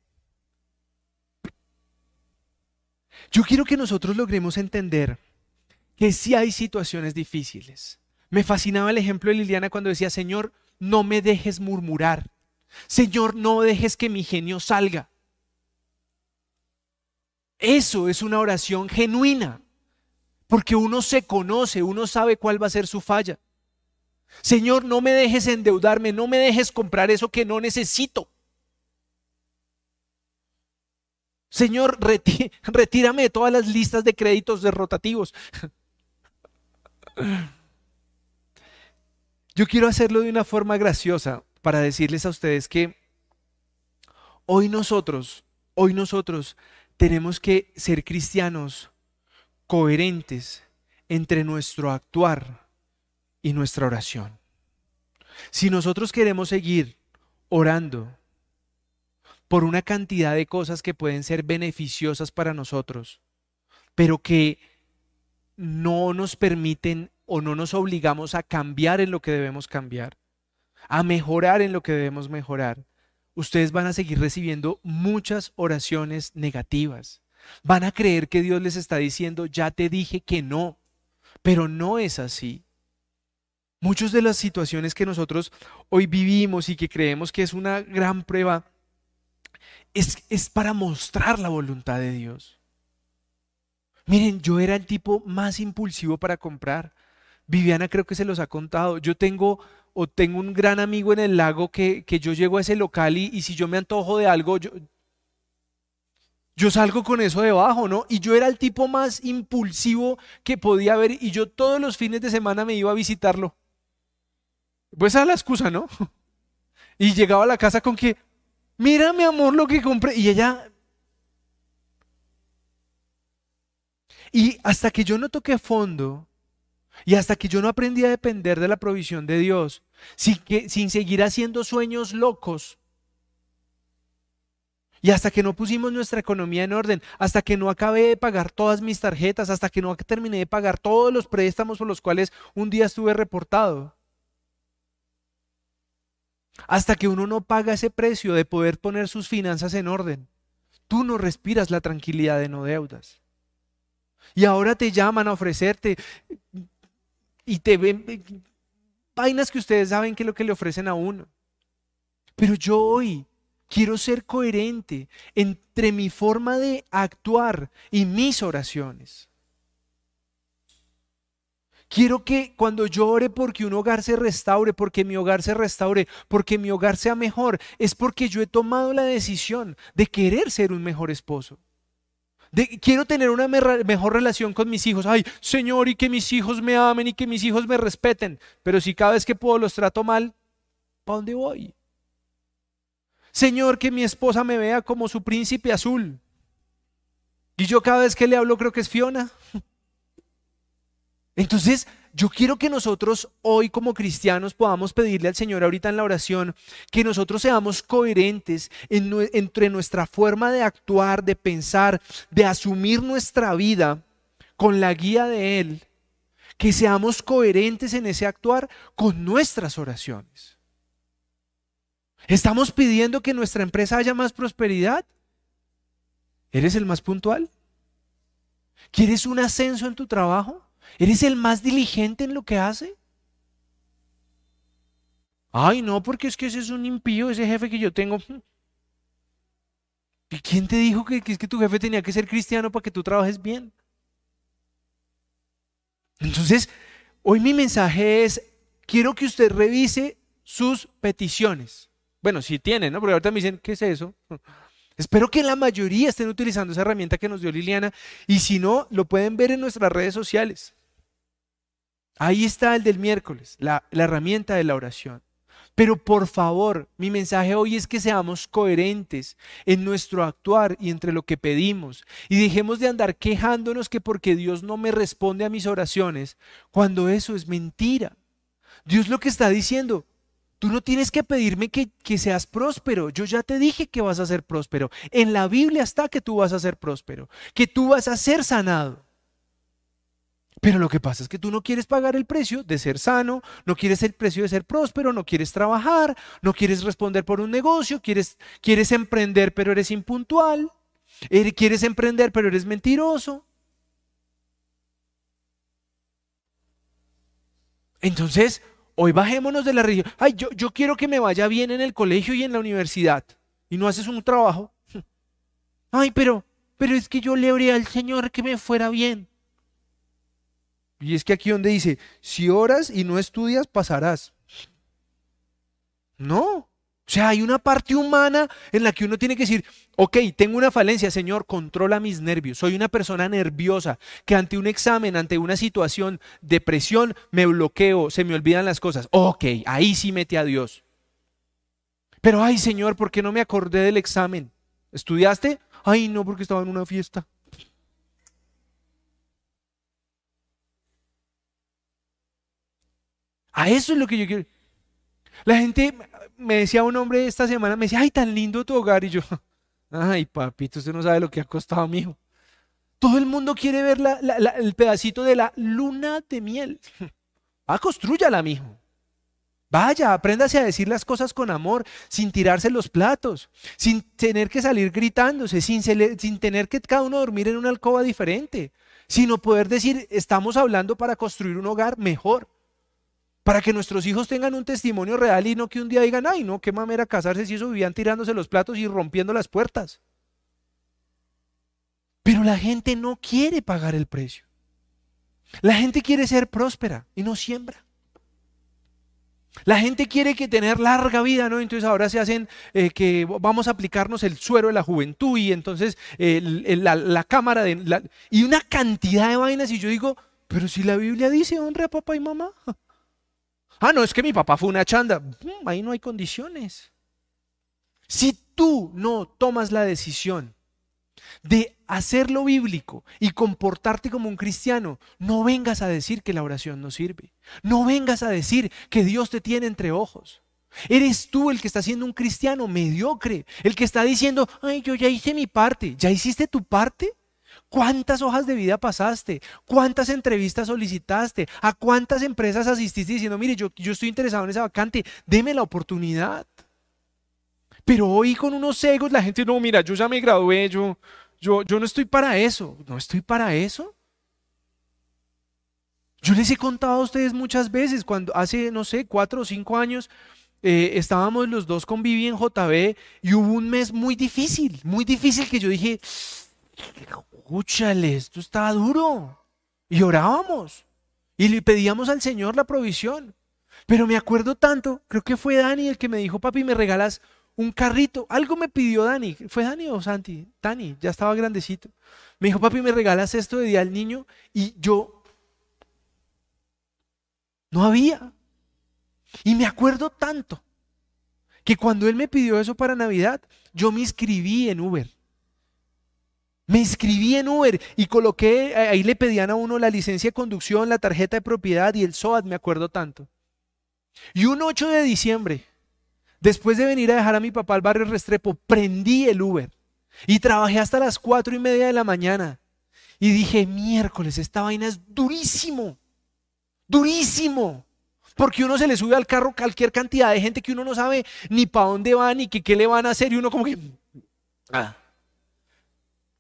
Yo quiero que nosotros logremos entender que sí hay situaciones difíciles. Me fascinaba el ejemplo de Liliana cuando decía, Señor, no me dejes murmurar. Señor, no dejes que mi genio salga. Eso es una oración genuina. Porque uno se conoce, uno sabe cuál va a ser su falla. Señor, no me dejes endeudarme, no me dejes comprar eso que no necesito. Señor, retírame de todas las listas de créditos de rotativos. Yo quiero hacerlo de una forma graciosa para decirles a ustedes que hoy nosotros, hoy nosotros tenemos que ser cristianos coherentes entre nuestro actuar y nuestra oración. Si nosotros queremos seguir orando por una cantidad de cosas que pueden ser beneficiosas para nosotros, pero que no nos permiten o no nos obligamos a cambiar en lo que debemos cambiar, a mejorar en lo que debemos mejorar, ustedes van a seguir recibiendo muchas oraciones negativas. Van a creer que Dios les está diciendo, ya te dije que no, pero no es así. Muchas de las situaciones que nosotros hoy vivimos y que creemos que es una gran prueba, es, es para mostrar la voluntad de Dios. Miren, yo era el tipo más impulsivo para comprar. Viviana creo que se los ha contado. Yo tengo o tengo un gran amigo en el lago que, que yo llego a ese local y, y, si yo me antojo de algo, yo, yo salgo con eso debajo, ¿no? Y yo era el tipo más impulsivo que podía haber y yo todos los fines de semana me iba a visitarlo. Pues esa es la excusa, ¿no? Y llegaba a la casa con que, mira mi amor lo que compré. Y ella... Y hasta que yo no toqué fondo y hasta que yo no aprendí a depender de la provisión de Dios, sin, que, sin seguir haciendo sueños locos, y hasta que no pusimos nuestra economía en orden, hasta que no acabé de pagar todas mis tarjetas, hasta que no terminé de pagar todos los préstamos por los cuales un día estuve reportado. Hasta que uno no paga ese precio de poder poner sus finanzas en orden, tú no respiras la tranquilidad de no deudas. Y ahora te llaman a ofrecerte y te ven vainas que ustedes saben que es lo que le ofrecen a uno. Pero yo hoy Quiero ser coherente entre mi forma de actuar y mis oraciones. Quiero que cuando yo ore porque un hogar se restaure, porque mi hogar se restaure, porque mi hogar sea mejor, es porque yo he tomado la decisión de querer ser un mejor esposo. De, quiero tener una mejor relación con mis hijos. Ay, Señor, y que mis hijos me amen y que mis hijos me respeten. Pero si cada vez que puedo los trato mal, ¿para dónde voy? Señor, que mi esposa me vea como su príncipe azul. Y yo cada vez que le hablo creo que es Fiona. Entonces, yo quiero que nosotros hoy como cristianos podamos pedirle al Señor ahorita en la oración que nosotros seamos coherentes entre nuestra forma de actuar, de pensar, de asumir nuestra vida con la guía de Él, que seamos coherentes en ese actuar con nuestras oraciones. ¿Estamos pidiendo que nuestra empresa haya más prosperidad? ¿Eres el más puntual? ¿Quieres un ascenso en tu trabajo? ¿Eres el más diligente en lo que hace? Ay, no, porque es que ese es un impío, ese jefe que yo tengo. ¿Y quién te dijo que, que, tu jefe tenía que ser cristiano para que tú trabajes bien? Entonces, hoy mi mensaje es, quiero que usted revise sus peticiones. Bueno, si tienen, ¿no? Porque ahorita me dicen, ¿qué es eso? Espero que la mayoría estén utilizando esa herramienta que nos dio Liliana y si no, lo pueden ver en nuestras redes sociales. Ahí está el del miércoles, la, herramienta de la oración. Pero por favor, mi mensaje hoy es que seamos coherentes en nuestro actuar y entre lo que pedimos. Y dejemos de andar quejándonos que porque Dios no me responde a mis oraciones, cuando eso es mentira. Dios lo que está diciendo, tú no tienes que pedirme que, que seas próspero. Yo ya te dije que vas a ser próspero. En la Biblia está que tú vas a ser próspero, que tú vas a ser sanado. Pero lo que pasa es que tú no quieres pagar el precio de ser sano, no quieres el precio de ser próspero, no quieres trabajar, no quieres responder por un negocio, quieres, quieres emprender pero eres impuntual, er, quieres emprender pero eres mentiroso. Entonces, hoy bajémonos de la región. Ay, yo, yo quiero que me vaya bien en el colegio y en la universidad. Y no haces un trabajo. Ay, pero, pero es que yo le oré al Señor que me fuera bien. Y es que aquí donde dice, si oras y no estudias, pasarás. No. O sea, hay una parte humana en la que uno tiene que decir, ok, tengo una falencia, Señor, controla mis nervios. Soy una persona nerviosa que ante un examen, ante una situación de presión, me bloqueo, se me olvidan las cosas. Ok, ahí sí mete a Dios. Pero, ay, Señor, ¿por qué no me acordé del examen? ¿Estudiaste? Ay, no, porque estaba en una fiesta. A eso es lo que yo quiero. La gente me decía un hombre esta semana, me decía, ay, tan lindo tu hogar. Y yo, ay, papito, usted no sabe lo que ha costado, mi hijo. Todo el mundo quiere ver el pedacito de la luna de miel. Ah, construyala, mijo. Vaya, apréndase a decir las cosas con amor, sin tirarse los platos, sin tener que salir gritándose, sin, sin tener que cada uno dormir en una alcoba diferente, sino poder decir, estamos hablando para construir un hogar mejor. Para que nuestros hijos tengan un testimonio real y no que un día digan, ay, no, qué mamera casarse si eso vivían tirándose los platos y rompiendo las puertas. Pero la gente no quiere pagar el precio. La gente quiere ser próspera y no siembra. La gente quiere que tener larga vida, ¿no? Entonces ahora se hacen eh, que vamos a aplicarnos el suero de la juventud y entonces la, cámara de... y una cantidad de vainas y yo digo, pero si la Biblia dice honra a papá y mamá. Ah, no, es que mi papá fue una chanda. Mm, ahí no hay condiciones. Si tú no tomas la decisión de hacerlo bíblico y comportarte como un cristiano, no vengas a decir que la oración no sirve. No vengas a decir que Dios te tiene entre ojos. Eres tú el que está siendo un cristiano mediocre, el que está diciendo, ay, yo ya hice mi parte. ¿Ya hiciste tu parte? ¿Cuántas hojas de vida pasaste? ¿Cuántas entrevistas solicitaste? ¿A cuántas empresas asististe diciendo, mire, yo, yo estoy interesado en esa vacante, deme la oportunidad? Pero hoy con unos egos la gente, no, mira, yo ya me gradué, yo, yo, yo no estoy para eso, no estoy para eso. Yo les he contado a ustedes muchas veces, cuando hace, no sé, cuatro o cinco años, eh, estábamos los dos con Vivi en JB y hubo un mes muy difícil, muy difícil que yo dije, escúchale, esto está duro. Y orábamos. Y le pedíamos al Señor la provisión. Pero me acuerdo tanto, creo que fue Dani el que me dijo, papi, me regalas un carrito. Algo me pidió Dani. ¿Fue Dani o Santi? Dani, ya estaba grandecito. Me dijo, papi, me regalas esto de día al niño. Y yo no había. Y me acuerdo tanto que cuando él me pidió eso para Navidad, yo me inscribí en Uber. Me inscribí en Uber y coloqué, ahí le pedían a uno la licencia de conducción, la tarjeta de propiedad y el SOAT, me acuerdo tanto. Y un 8 de diciembre, después de venir a dejar a mi papá al barrio Restrepo, prendí el Uber y trabajé hasta las 4 y media de la mañana. Y dije, miércoles, esta vaina es durísimo, durísimo. Porque uno se le sube al carro cualquier cantidad de gente que uno no sabe ni para dónde van ni qué le van a hacer y uno como que... Ah.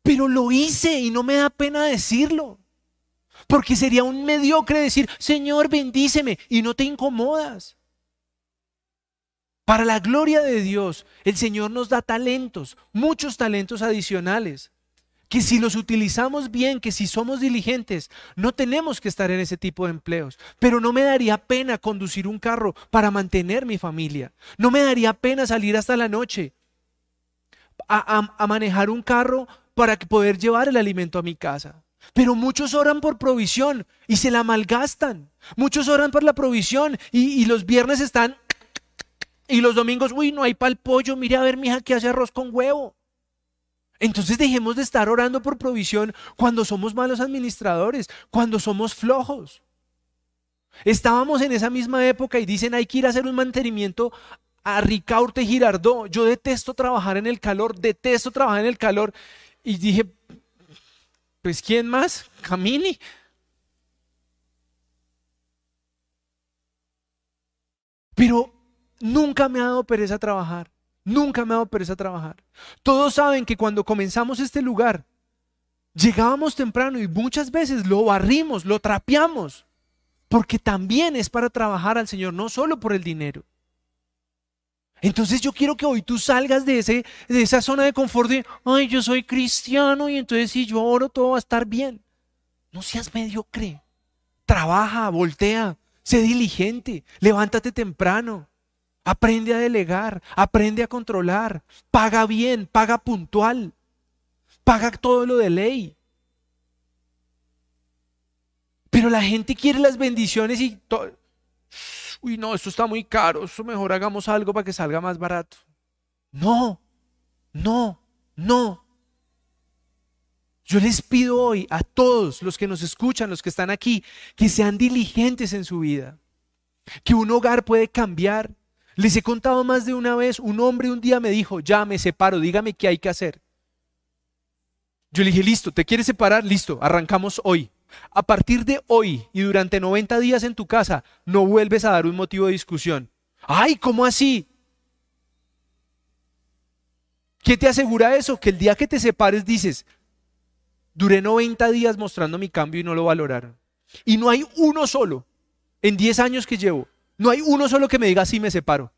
Pero lo hice y no me da pena decirlo. Porque sería un mediocre decir, Señor, bendíceme y no te incomodas. Para la gloria de Dios, el Señor nos da talentos, muchos talentos adicionales, que si los utilizamos bien, que si somos diligentes, no tenemos que estar en ese tipo de empleos. Pero no me daría pena conducir un carro para mantener mi familia. No me daría pena salir hasta la noche a, a manejar un carro para poder llevar el alimento a mi casa. Pero muchos oran por provisión y se la malgastan. Muchos oran por la provisión y, los viernes están y los domingos, uy, no hay pal pollo, mire a ver mi hija que hace arroz con huevo. Entonces dejemos de estar orando por provisión cuando somos malos administradores, cuando somos flojos. Estábamos en esa misma época y dicen hay que ir a hacer un mantenimiento a Ricaurte Girardó. Yo detesto trabajar en el calor, detesto trabajar en el calor. Y dije, pues ¿quién más? Camini. Pero nunca me ha dado pereza trabajar. Nunca me ha dado pereza trabajar. Todos saben que cuando comenzamos este lugar, llegábamos temprano y muchas veces lo barrimos, lo trapeamos, porque también es para trabajar al Señor, no solo por el dinero. Entonces yo quiero que hoy tú salgas de, ese, de esa zona de confort de, ay, yo soy cristiano y entonces si yo oro todo va a estar bien. No seas mediocre. Trabaja, voltea, sé diligente, levántate temprano, aprende a delegar, aprende a controlar, paga bien, paga puntual, paga todo lo de ley. Pero la gente quiere las bendiciones y todo uy, no, esto está muy caro, eso mejor hagamos algo para que salga más barato. No, no, no. Yo les pido hoy a todos los que nos escuchan, los que están aquí, que sean diligentes en su vida, que un hogar puede cambiar. Les he contado más de una vez, un hombre un día me dijo, ya me separo, dígame qué hay que hacer. Yo le dije, listo, ¿te quieres separar? Listo, arrancamos hoy. A partir de hoy y durante 90 días en tu casa, no vuelves a dar un motivo de discusión. Ay, ¿cómo así? ¿Qué te asegura eso? Que el día que te separes dices, duré 90 días mostrando mi cambio y no lo valoraron. Y no hay uno solo, en 10 años que llevo, no hay uno solo que me diga, sí, me separo.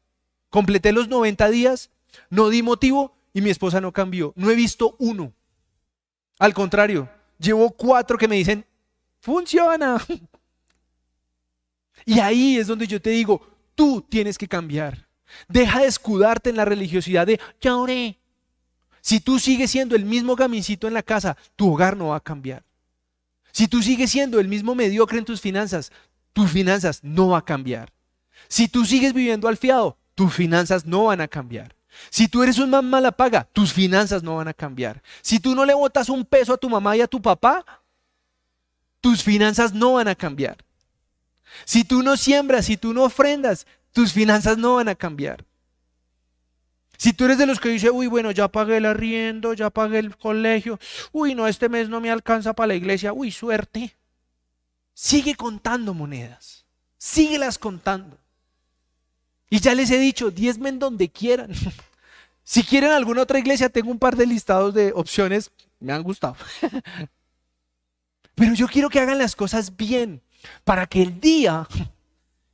Completé los 90 días, no di motivo y mi esposa no cambió. No he visto uno. Al contrario, llevo cuatro que me dicen, funciona. Y ahí es donde yo te digo, tú tienes que cambiar. Deja de escudarte en la religiosidad de ya oré. Si tú sigues siendo el mismo gamincito en la casa, tu hogar no va a cambiar. Si tú sigues siendo el mismo mediocre en tus finanzas, tus finanzas no va a cambiar. Si tú sigues viviendo al fiado, tus finanzas no van a cambiar. Si tú eres un más mala paga, tus finanzas no van a cambiar. Si tú no le botas un peso a tu mamá y a tu papá, tus finanzas no van a cambiar. Si tú no siembras, si tú no ofrendas, tus finanzas no van a cambiar. Si tú eres de los que dice, uy, bueno, ya pagué el arriendo, ya pagué el colegio, uy, no, este mes no me alcanza para la iglesia, uy, suerte. Sigue contando monedas, síguelas contando. Y ya les he dicho, diezmen donde quieran. si quieren alguna otra iglesia, tengo un par de listados de opciones, me han gustado. Pero yo quiero que hagan las cosas bien, para que el día,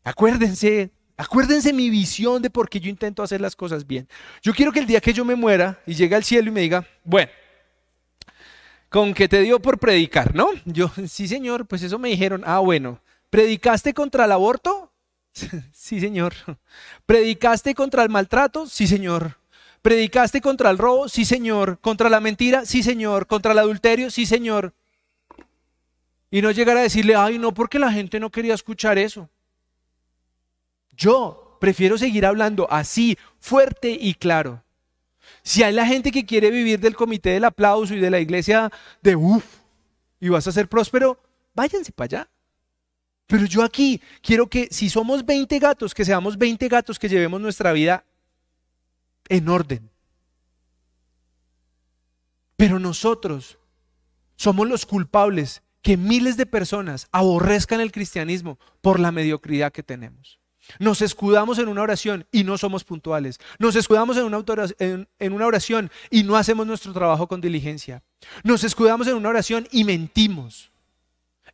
acuérdense, acuérdense mi visión de por qué yo intento hacer las cosas bien. Yo quiero que el día que yo me muera y llegue al cielo y me diga, bueno, con que te dio por predicar, ¿no? Yo, sí señor, pues eso me dijeron, ah bueno, ¿Predicaste contra el aborto? sí, señor. ¿Predicaste contra el maltrato? Sí, señor. ¿Predicaste contra el robo? Sí, señor. ¿Contra la mentira? Sí, señor. ¿Contra el adulterio? Sí, señor. Y no llegar a decirle, ay, no, porque la gente no quería escuchar eso. Yo prefiero seguir hablando así, fuerte y claro. Si hay la gente que quiere vivir del comité del aplauso y de la iglesia de uff, y vas a ser próspero, váyanse para allá. Pero yo aquí quiero que si somos 20 gatos, que seamos 20 gatos que llevemos nuestra vida en orden. Pero nosotros somos los culpables que miles de personas aborrezcan el cristianismo por la mediocridad que tenemos. Nos escudamos en una oración y no somos puntuales. Nos escudamos en una, en una, oración y no hacemos nuestro trabajo con diligencia. Nos escudamos en una oración y mentimos.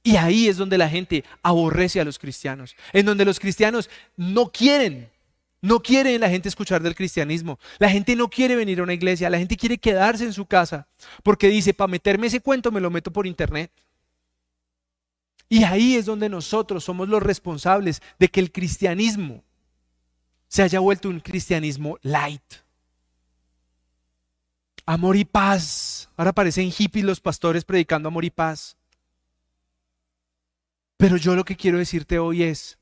Y ahí es donde la gente aborrece a los cristianos. En donde los cristianos no quieren no quiere la gente escuchar del cristianismo. La gente no quiere venir a una iglesia. La gente quiere quedarse en su casa. Porque dice, para meterme ese cuento me lo meto por internet. Y ahí es donde nosotros somos los responsables de que el cristianismo se haya vuelto un cristianismo light. Amor y paz. Ahora parecen hippies los pastores predicando amor y paz. Pero yo lo que quiero decirte hoy es,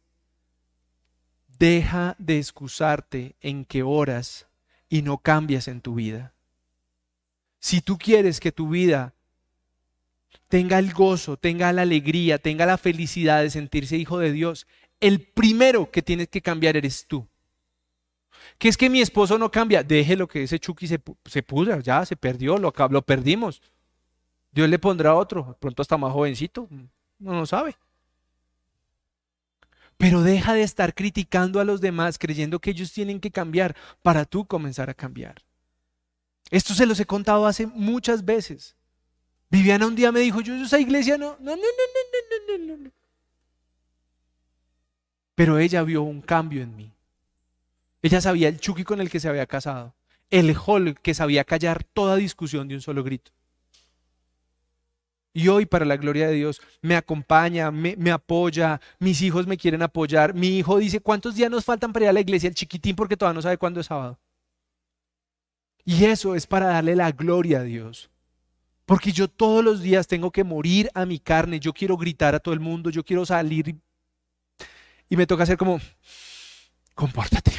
Deja de excusarte en que oras y no cambias en tu vida. Si tú quieres que tu vida tenga el gozo, tenga la alegría, tenga la felicidad de sentirse hijo de Dios, el primero que tienes que cambiar eres tú. Que es que mi esposo no cambia, déjelo que ese Chucky se, se puso, ya se perdió, lo, lo perdimos. Dios le pondrá otro, pronto hasta más jovencito, no lo sabe. Pero deja de estar criticando a los demás creyendo que ellos tienen que cambiar para tú comenzar a cambiar. Esto se los he contado hace muchas veces. Viviana un día me dijo, yo esa iglesia no, no, no, no, no, no, no, no. Pero ella vio un cambio en mí. Ella sabía el chuki con el que se había casado, el hall que sabía callar toda discusión de un solo grito. Y hoy, para la gloria de Dios, me acompaña, me, apoya, mis hijos me quieren apoyar. Mi hijo dice, ¿cuántos días nos faltan para ir a la iglesia? El chiquitín porque todavía no sabe cuándo es sábado. Y eso es para darle la gloria a Dios. Porque yo todos los días tengo que morir a mi carne. Yo quiero gritar a todo el mundo, yo quiero salir. Y me toca hacer como, compórtate.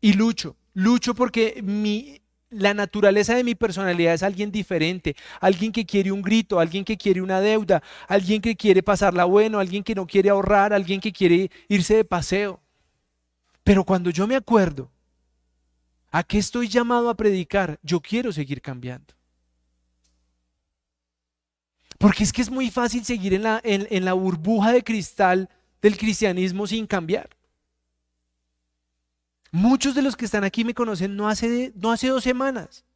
Y lucho, lucho porque mi, la naturaleza de mi personalidad es alguien diferente, alguien que quiere un grito, alguien que quiere una deuda, alguien que quiere pasarla bueno, alguien que no quiere ahorrar, alguien que quiere irse de paseo. Pero cuando yo me acuerdo a qué estoy llamado a predicar, yo quiero seguir cambiando. Porque es que es muy fácil seguir en la, en la burbuja de cristal del cristianismo sin cambiar. Muchos de los que están aquí me conocen no hace, no hace dos semanas.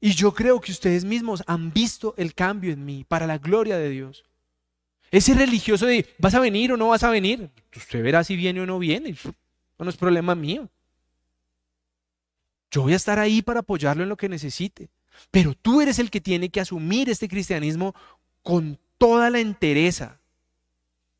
Y yo creo que ustedes mismos han visto el cambio en mí para la gloria de Dios. Ese religioso de, ¿vas a venir o no vas a venir? Usted verá si viene o no viene. No es problema mío. Yo voy a estar ahí para apoyarlo en lo que necesite. Pero tú eres el que tiene que asumir este cristianismo con toda la entereza.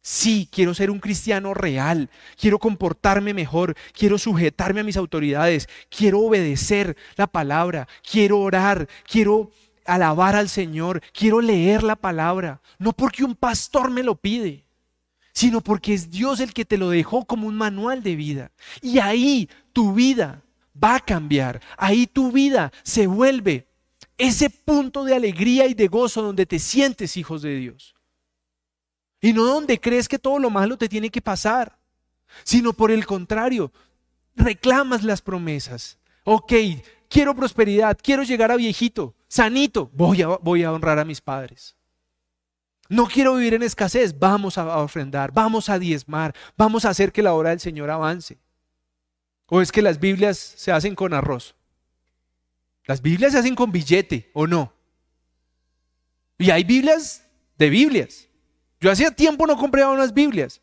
Sí, quiero ser un cristiano real, quiero comportarme mejor, quiero sujetarme a mis autoridades, quiero obedecer la palabra, quiero orar, quiero alabar al Señor, quiero leer la palabra, no porque un pastor me lo pide, sino porque es Dios el que te lo dejó como un manual de vida. Y ahí tu vida va a cambiar, ahí tu vida se vuelve ese punto de alegría y de gozo donde te sientes hijos de Dios. Y no donde crees que todo lo malo te tiene que pasar, sino por el contrario, reclamas las promesas. Ok, quiero prosperidad, quiero llegar a viejito, sanito, voy a, voy a honrar a mis padres. No quiero vivir en escasez, vamos a ofrendar, vamos a diezmar, vamos a hacer que la obra del Señor avance. ¿O es que las Biblias se hacen con arroz? Las Biblias se hacen con billete, ¿o no? Y hay Biblias de Biblias. Yo hacía tiempo no compraba unas Biblias.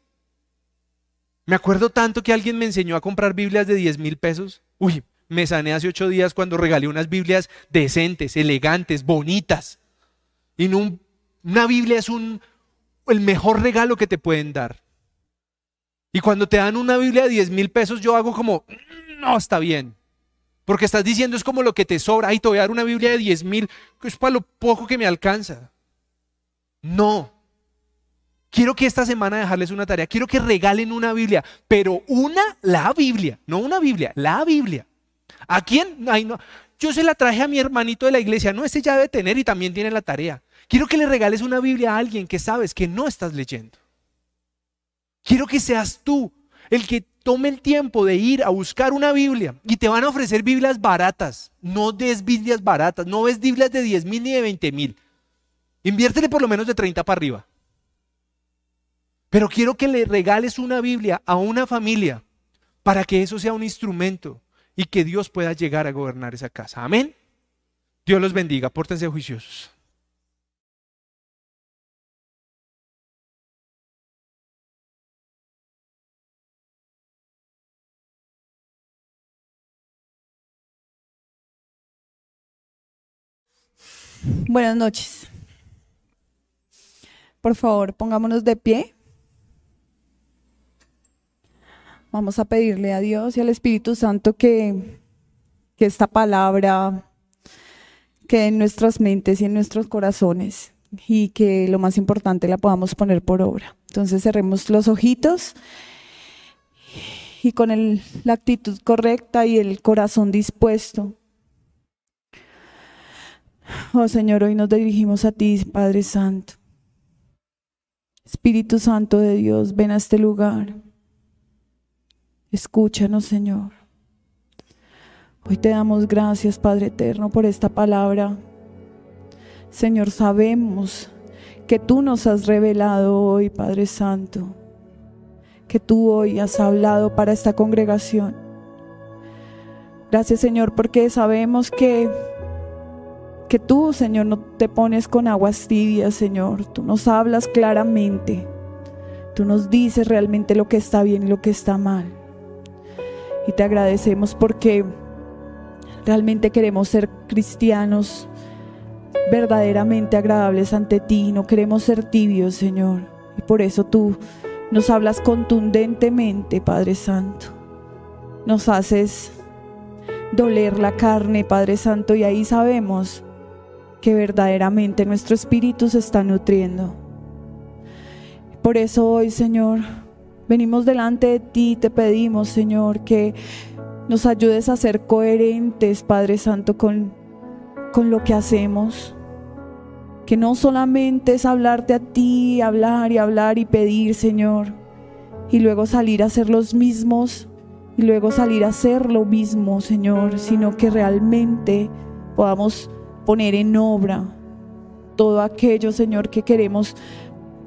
Me acuerdo tanto que alguien me enseñó a comprar Biblias de 10 mil pesos. Uy, me sané hace ocho días cuando regalé unas Biblias decentes, elegantes, bonitas. Y una Biblia es un, el mejor regalo que te pueden dar. Y cuando te dan una Biblia de 10 mil pesos, yo hago como, no, está bien. Porque estás diciendo es como lo que te sobra. Ay, te voy a dar una Biblia de 10 mil, que es para lo poco que me alcanza. No. Quiero que esta semana dejarles una tarea. Quiero que regalen una Biblia, pero una, la Biblia, no una Biblia, la Biblia. ¿A quién? Ay, no. Yo se la traje a mi hermanito de la iglesia. No, ese ya debe tener y también tiene la tarea. Quiero que le regales una Biblia a alguien que sabes que no estás leyendo. Quiero que seas tú el que tome el tiempo de ir a buscar una Biblia y te van a ofrecer Biblias baratas. No des Biblias baratas, no ves Biblias de 10 mil ni de 20 mil. Inviértele por lo menos de 30 para arriba. Pero quiero que le regales una Biblia a una familia para que eso sea un instrumento y que Dios pueda llegar a gobernar esa casa. Amén. Dios los bendiga, pórtense juiciosos. Buenas noches. Por favor, pongámonos de pie. Vamos a pedirle a Dios y al Espíritu Santo que, que esta palabra quede en nuestras mentes y en nuestros corazones y que lo más importante la podamos poner por obra. Entonces cerremos los ojitos y con la actitud correcta y el corazón dispuesto Oh Señor, hoy nos dirigimos a ti, Padre Santo. Espíritu Santo de Dios, ven a este lugar. Escúchanos, Señor. Hoy te damos gracias, Padre Eterno, por esta palabra. Señor, sabemos que tú nos has revelado hoy, Padre Santo, que tú hoy has hablado para esta congregación. Gracias, Señor, porque sabemos que que tú, Señor, no te pones con aguas tibias, Señor. Tú nos hablas claramente. Tú nos dices realmente lo que está bien y lo que está mal. Y te agradecemos porque realmente queremos ser cristianos verdaderamente agradables ante ti. No queremos ser tibios, Señor. Y por eso tú nos hablas contundentemente, Padre Santo. Nos haces doler la carne, Padre Santo, y ahí sabemos que verdaderamente nuestro espíritu se está nutriendo. Por eso hoy, Señor, venimos delante de ti, te pedimos, Señor, que nos ayudes a ser coherentes, Padre Santo, con, con lo que hacemos. Que no solamente es hablarte a ti, hablar y hablar y pedir, Señor, y luego salir a hacer los mismos y luego salir a hacer lo mismo, Señor, sino que realmente podamos poner en obra todo aquello, Señor, que queremos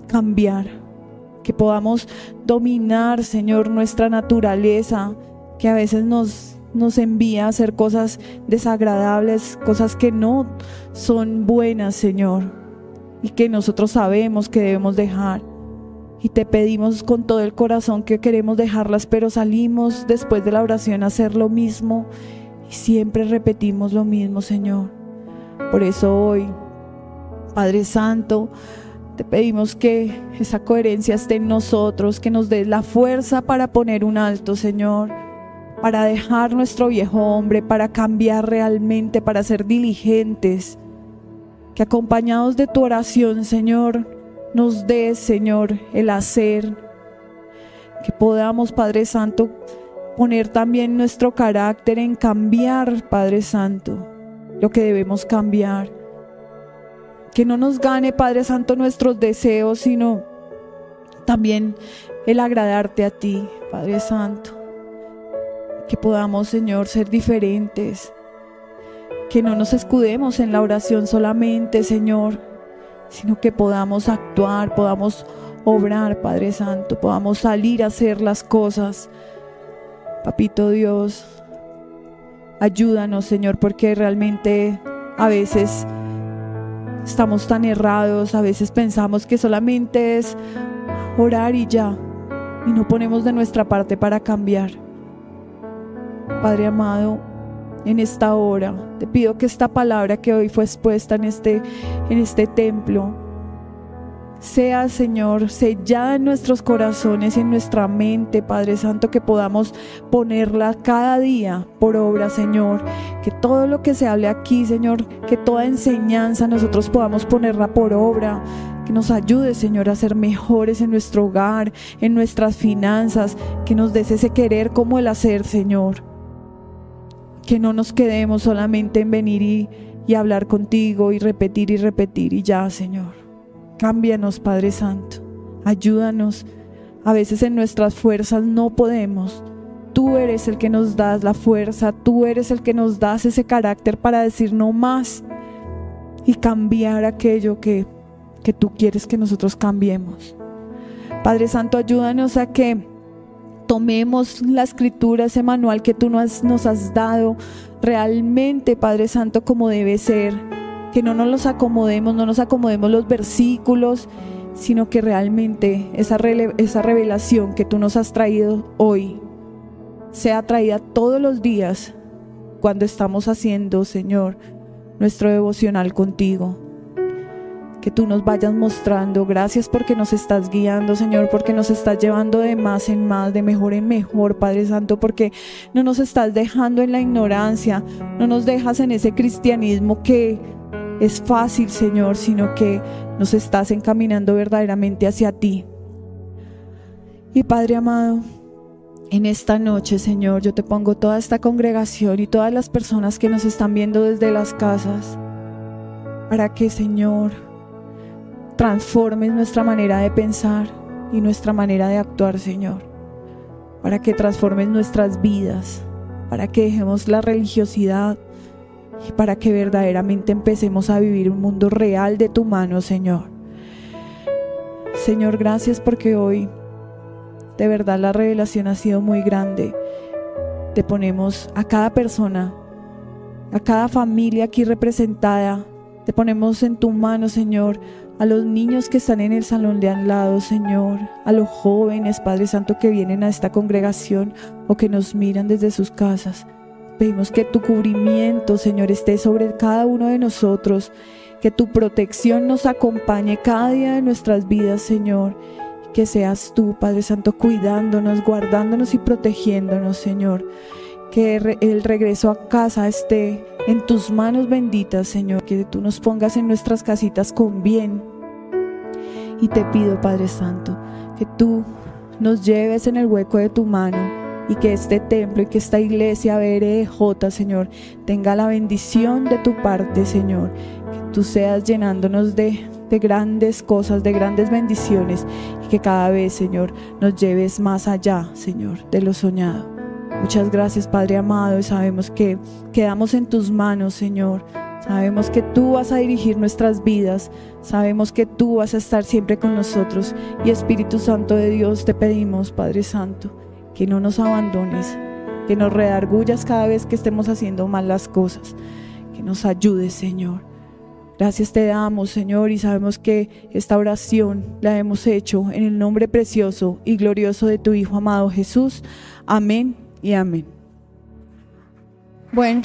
cambiar, que podamos dominar, Señor, nuestra naturaleza, que a veces nos, nos envía a hacer cosas desagradables, cosas que no son buenas, Señor, y que nosotros sabemos que debemos dejar. Y te pedimos con todo el corazón que queremos dejarlas, pero salimos después de la oración a hacer lo mismo y siempre repetimos lo mismo, Señor. Por eso hoy, Padre Santo, te pedimos que esa coherencia esté en nosotros, que nos des la fuerza para poner un alto, Señor, para dejar nuestro viejo hombre, para cambiar realmente, para ser diligentes. Que acompañados de tu oración, Señor, nos des, Señor, el hacer. Que podamos, Padre Santo, poner también nuestro carácter en cambiar, Padre Santo lo que debemos cambiar. Que no nos gane, Padre Santo, nuestros deseos, sino también el agradarte a ti, Padre Santo. Que podamos, Señor, ser diferentes. Que no nos escudemos en la oración solamente, Señor, sino que podamos actuar, podamos obrar, Padre Santo, podamos salir a hacer las cosas. Papito Dios, Ayúdanos, Señor, porque realmente a veces estamos tan errados, a veces pensamos que solamente es orar y ya, y no ponemos de nuestra parte para cambiar. Padre amado, en esta hora te pido que esta palabra que hoy fue expuesta en este, en este templo sea, Señor, sellada en nuestros corazones, en nuestra mente, Padre Santo, que podamos ponerla cada día por obra, Señor. Que todo lo que se hable aquí, Señor, que toda enseñanza nosotros podamos ponerla por obra. Que nos ayude, Señor, a ser mejores en nuestro hogar, en nuestras finanzas. Que nos des ese querer como el hacer, Señor. Que no nos quedemos solamente en venir y, y hablar contigo y repetir y repetir y ya, Señor. Cámbianos, Padre Santo. Ayúdanos. A veces en nuestras fuerzas no podemos. Tú eres el que nos das la fuerza, tú eres el que nos das ese carácter para decir no más y cambiar aquello que, que tú quieres que nosotros cambiemos. Padre Santo, ayúdanos a que tomemos la escritura, ese manual que tú nos, nos has dado realmente, Padre Santo, como debe ser que no nos los acomodemos, no nos acomodemos los versículos, sino que realmente esa, esa revelación que tú nos has traído hoy sea traída todos los días cuando estamos haciendo, Señor, nuestro devocional contigo. Que tú nos vayas mostrando. Gracias porque nos estás guiando, Señor, porque nos estás llevando de más en más, de mejor en mejor, Padre Santo, porque no nos estás dejando en la ignorancia, no nos dejas en ese cristianismo que es fácil, Señor, sino que nos estás encaminando verdaderamente hacia ti. Y Padre amado, en esta noche, Señor, yo te pongo toda esta congregación y todas las personas que nos están viendo desde las casas, para que, Señor, transformes nuestra manera de pensar y nuestra manera de actuar, Señor, para que transformes nuestras vidas, para que dejemos la religiosidad, y para que verdaderamente empecemos a vivir un mundo real de tu mano, Señor. Señor, gracias porque hoy de verdad la revelación ha sido muy grande. Te ponemos a cada persona, a cada familia aquí representada, te ponemos en tu mano, Señor, a los niños que están en el salón de al lado, Señor, a los jóvenes, Padre Santo, que vienen a esta congregación o que nos miran desde sus casas. Pedimos que tu cubrimiento, Señor, esté sobre cada uno de nosotros, que tu protección nos acompañe cada día de nuestras vidas, Señor. Que seas tú, Padre Santo, cuidándonos, guardándonos y protegiéndonos, Señor. Que el regreso a casa esté en tus manos benditas, Señor. Que tú nos pongas en nuestras casitas con bien. Y te pido, Padre Santo, que tú nos lleves en el hueco de tu mano y que este templo y que esta iglesia BRJ, Señor, tenga la bendición de tu parte, Señor. Que tú seas llenándonos de, de grandes cosas, de grandes bendiciones y que cada vez, Señor, nos lleves más allá, Señor, de lo soñado. Muchas gracias, Padre amado, y sabemos que quedamos en tus manos, Señor. Sabemos que tú vas a dirigir nuestras vidas. Sabemos que tú vas a estar siempre con nosotros. Y Espíritu Santo de Dios, te pedimos, Padre Santo, que no nos abandones, que nos redargullas cada vez que estemos haciendo mal las cosas, que nos ayudes, Señor. Gracias te damos, Señor, y sabemos que esta oración la hemos hecho en el nombre precioso y glorioso de tu Hijo amado Jesús. Amén y amén. Bueno,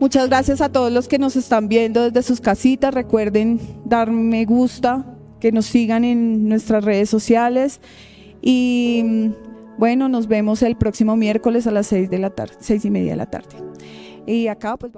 muchas gracias a todos los que nos están viendo desde sus casitas. Recuerden dar me gusta, que nos sigan en nuestras redes sociales y bueno, nos vemos el próximo miércoles a las seis de la tarde, seis y media de la tarde. Y acá pues